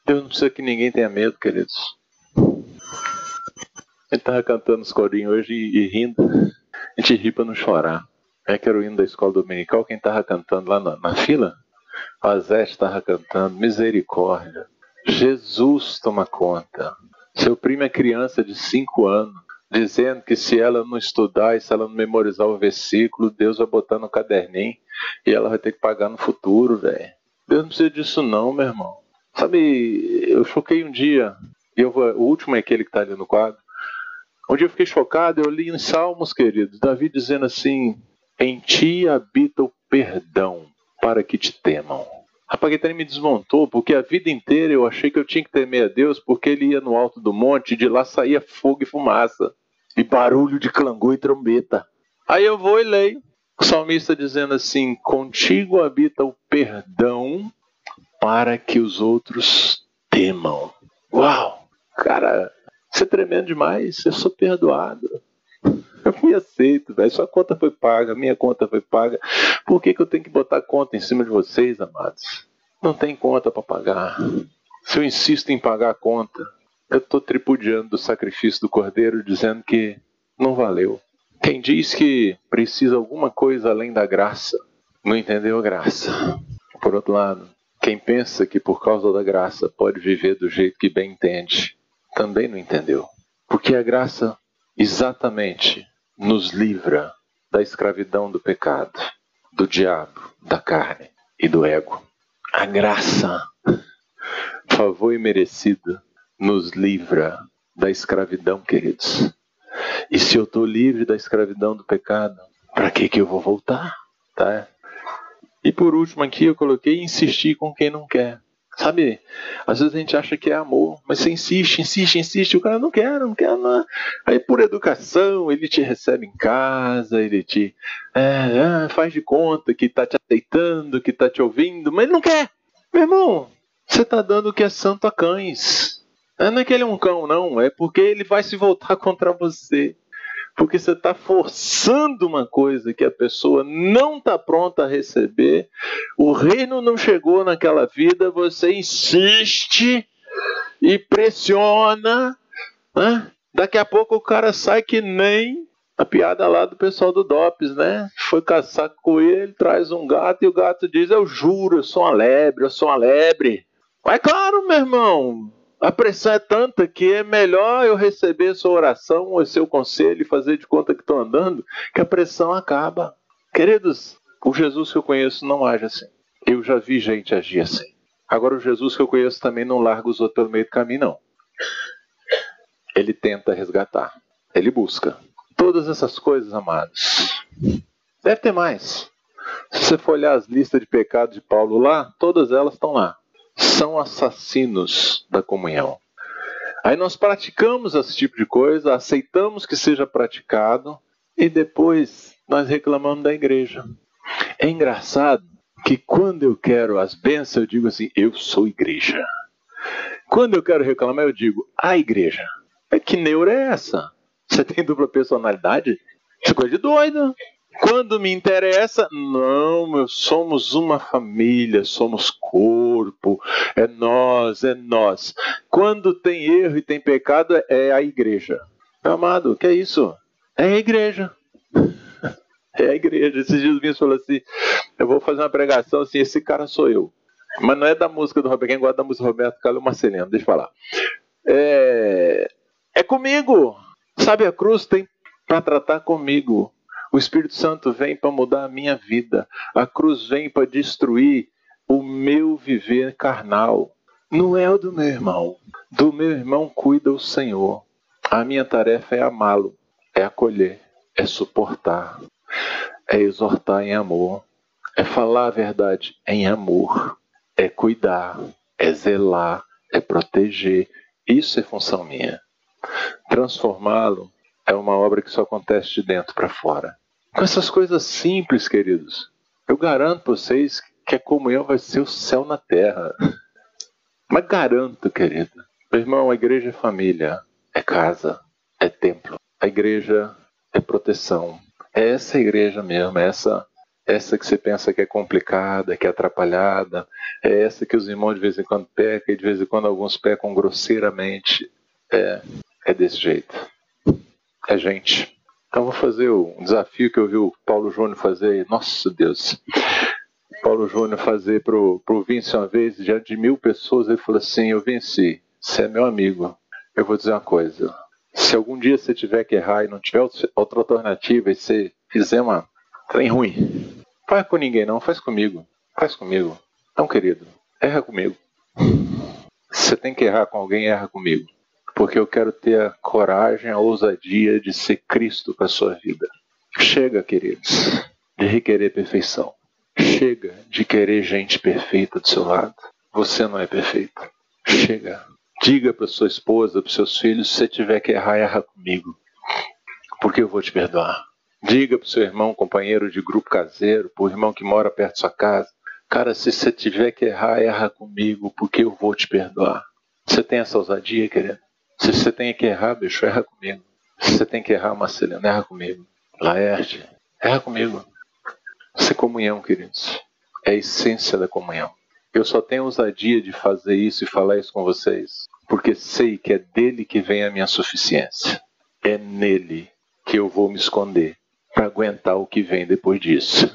Deus não precisa que ninguém tenha medo, queridos. Ele tava cantando os corinhos hoje e, e rindo. A gente ri para não chorar. É que era o hino da escola dominical, quem tava cantando lá na, na fila? A Zé estava cantando, misericórdia. Jesus toma conta. Seu primo é criança de 5 anos, dizendo que se ela não estudar e se ela não memorizar o versículo, Deus vai botar no caderninho e ela vai ter que pagar no futuro, velho. Deus não precisa disso não, meu irmão. Sabe, eu choquei um dia, e eu vou, o último é aquele que está ali no quadro. Um dia eu fiquei chocado, eu li em Salmos, queridos, Davi dizendo assim: em ti habita o perdão, para que te temam. Rapaz, ele me desmontou, porque a vida inteira eu achei que eu tinha que temer a Deus, porque ele ia no alto do monte e de lá saía fogo e fumaça, e barulho de clangor e trombeta. Aí eu vou e leio. O salmista dizendo assim: Contigo habita o perdão para que os outros temam. Uau! Cara, você é tremendo demais, eu sou perdoado. Eu me aceito, velho. Sua conta foi paga, minha conta foi paga. Por que, que eu tenho que botar conta em cima de vocês, amados? Não tem conta para pagar. Se eu insisto em pagar a conta, eu estou tripudiando do sacrifício do cordeiro, dizendo que não valeu. Quem diz que precisa alguma coisa além da graça, não entendeu a graça. Por outro lado, quem pensa que por causa da graça pode viver do jeito que bem entende, também não entendeu. Porque a graça exatamente nos livra da escravidão do pecado, do diabo, da carne e do ego. A graça, favor imerecido, nos livra da escravidão, queridos. E se eu estou livre da escravidão do pecado, para que, que eu vou voltar? Tá? E por último aqui eu coloquei insistir com quem não quer. Sabe, às vezes a gente acha que é amor, mas você insiste, insiste, insiste, o cara não quer, não quer, não. Aí por educação, ele te recebe em casa, ele te é, é, faz de conta que tá te aceitando, que tá te ouvindo, mas ele não quer. Meu irmão, você tá dando o que é santo a cães. Não é que ele é um cão, não, é porque ele vai se voltar contra você porque você está forçando uma coisa que a pessoa não está pronta a receber, o reino não chegou naquela vida, você insiste e pressiona, né? daqui a pouco o cara sai que nem A piada lá do pessoal do DOPS, né? Foi caçar com ele, traz um gato e o gato diz: Eu juro, eu sou uma lebre, eu sou uma lebre. Mas claro, meu irmão, a pressão é tanta que é melhor eu receber sua oração ou seu conselho e fazer de conta que estou andando, que a pressão acaba. Queridos, o Jesus que eu conheço não age assim. Eu já vi gente agir assim. Agora, o Jesus que eu conheço também não larga os outros pelo meio do caminho, não. Ele tenta resgatar. Ele busca. Todas essas coisas, amados. Deve ter mais. Se você for olhar as listas de pecados de Paulo lá, todas elas estão lá. São assassinos da comunhão. Aí nós praticamos esse tipo de coisa, aceitamos que seja praticado e depois nós reclamamos da igreja. É engraçado que quando eu quero as bênçãos, eu digo assim: eu sou igreja. Quando eu quero reclamar, eu digo: a igreja. É que neura é essa? Você tem dupla personalidade? Isso é coisa de doido. Quando me interessa, não, meu, somos uma família, somos corpo, é nós, é nós. Quando tem erro e tem pecado, é a igreja. Amado, que é isso? É a igreja. É a igreja. Esses dias o falou assim: eu vou fazer uma pregação assim, esse cara sou eu. Mas não é da música do Roberto. Quem gosta da música do Roberto Carlos Marcelino, deixa eu falar. É, é comigo. Sabe, a cruz tem para tratar comigo. O Espírito Santo vem para mudar a minha vida. A cruz vem para destruir o meu viver carnal. Não é o do meu irmão. Do meu irmão cuida o Senhor. A minha tarefa é amá-lo, é acolher, é suportar, é exortar em amor, é falar a verdade em amor, é cuidar, é zelar, é proteger. Isso é função minha. Transformá-lo é uma obra que só acontece de dentro para fora. Com essas coisas simples, queridos, eu garanto para vocês que a comunhão vai ser o céu na terra. Mas garanto, querido, meu irmão, a igreja é família, é casa, é templo. A igreja é proteção, é essa igreja mesmo, é essa, essa que você pensa que é complicada, que é atrapalhada, é essa que os irmãos de vez em quando pecam e de vez em quando alguns pecam grosseiramente. É, é desse jeito. É gente. Então vou fazer um desafio que eu vi o Paulo Júnior fazer. Nossa Deus! Paulo Júnior fazer pro, pro Vince uma vez, diante de mil pessoas, ele falou assim, eu venci, você é meu amigo. Eu vou dizer uma coisa, se algum dia você tiver que errar e não tiver outra alternativa e você fizer uma trem ruim, faz com ninguém não, faz comigo. Faz comigo. Não, querido, erra comigo. Se você tem que errar com alguém, erra comigo. Porque eu quero ter a coragem, a ousadia de ser Cristo para a sua vida. Chega, queridos, de requerer perfeição. Chega de querer gente perfeita do seu lado. Você não é perfeito. Chega. Diga para sua esposa, para seus filhos, se você tiver que errar, erra comigo, porque eu vou te perdoar. Diga para seu irmão, companheiro de grupo caseiro, para o irmão que mora perto da sua casa, cara, se você tiver que errar, erra comigo, porque eu vou te perdoar. Você tem essa ousadia, querido? Se você tem que errar, bicho, erra comigo. Se você tem que errar, Marcelino, erra comigo. Laerte, erra comigo. Isso é comunhão, queridos. É a essência da comunhão. Eu só tenho ousadia de fazer isso e falar isso com vocês, porque sei que é dele que vem a minha suficiência. É nele que eu vou me esconder para aguentar o que vem depois disso.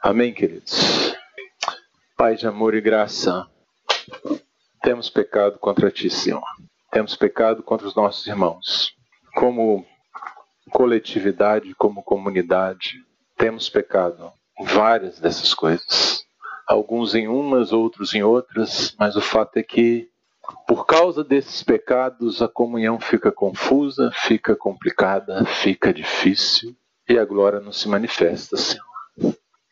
Amém, queridos? Pai de amor e graça, temos pecado contra ti, Senhor. Temos pecado contra os nossos irmãos. Como coletividade, como comunidade, temos pecado em várias dessas coisas alguns em umas, outros em outras, mas o fato é que, por causa desses pecados, a comunhão fica confusa, fica complicada, fica difícil e a glória não se manifesta, Senhor.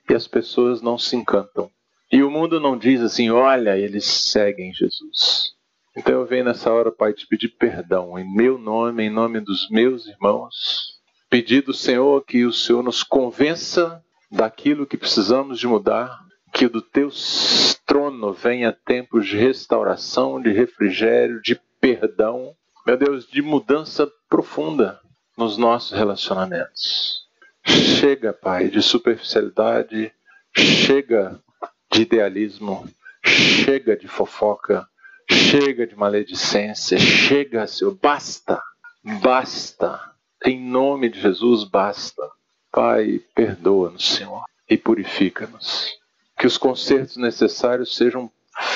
E as pessoas não se encantam. E o mundo não diz assim: olha, eles seguem Jesus. Então eu venho nessa hora, Pai, te pedir perdão em meu nome, em nome dos meus irmãos. Pedir do Senhor que o Senhor nos convença daquilo que precisamos de mudar, que do teu trono venha tempos de restauração, de refrigério, de perdão, meu Deus, de mudança profunda nos nossos relacionamentos. Chega, Pai, de superficialidade, chega de idealismo, chega de fofoca, chega de maledicência, chega, Senhor, basta, basta. Em nome de Jesus, basta. Pai, perdoa-nos, Senhor, e purifica-nos. Que os consertos necessários sejam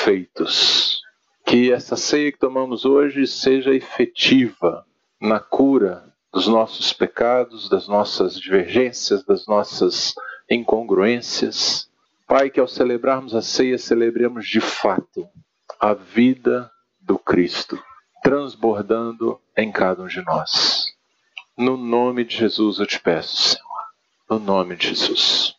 feitos. Que essa ceia que tomamos hoje seja efetiva na cura dos nossos pecados, das nossas divergências, das nossas incongruências. Pai, que ao celebrarmos a ceia, celebremos de fato a vida do Cristo, transbordando em cada um de nós. No nome de Jesus eu te peço, Senhor. No nome de Jesus.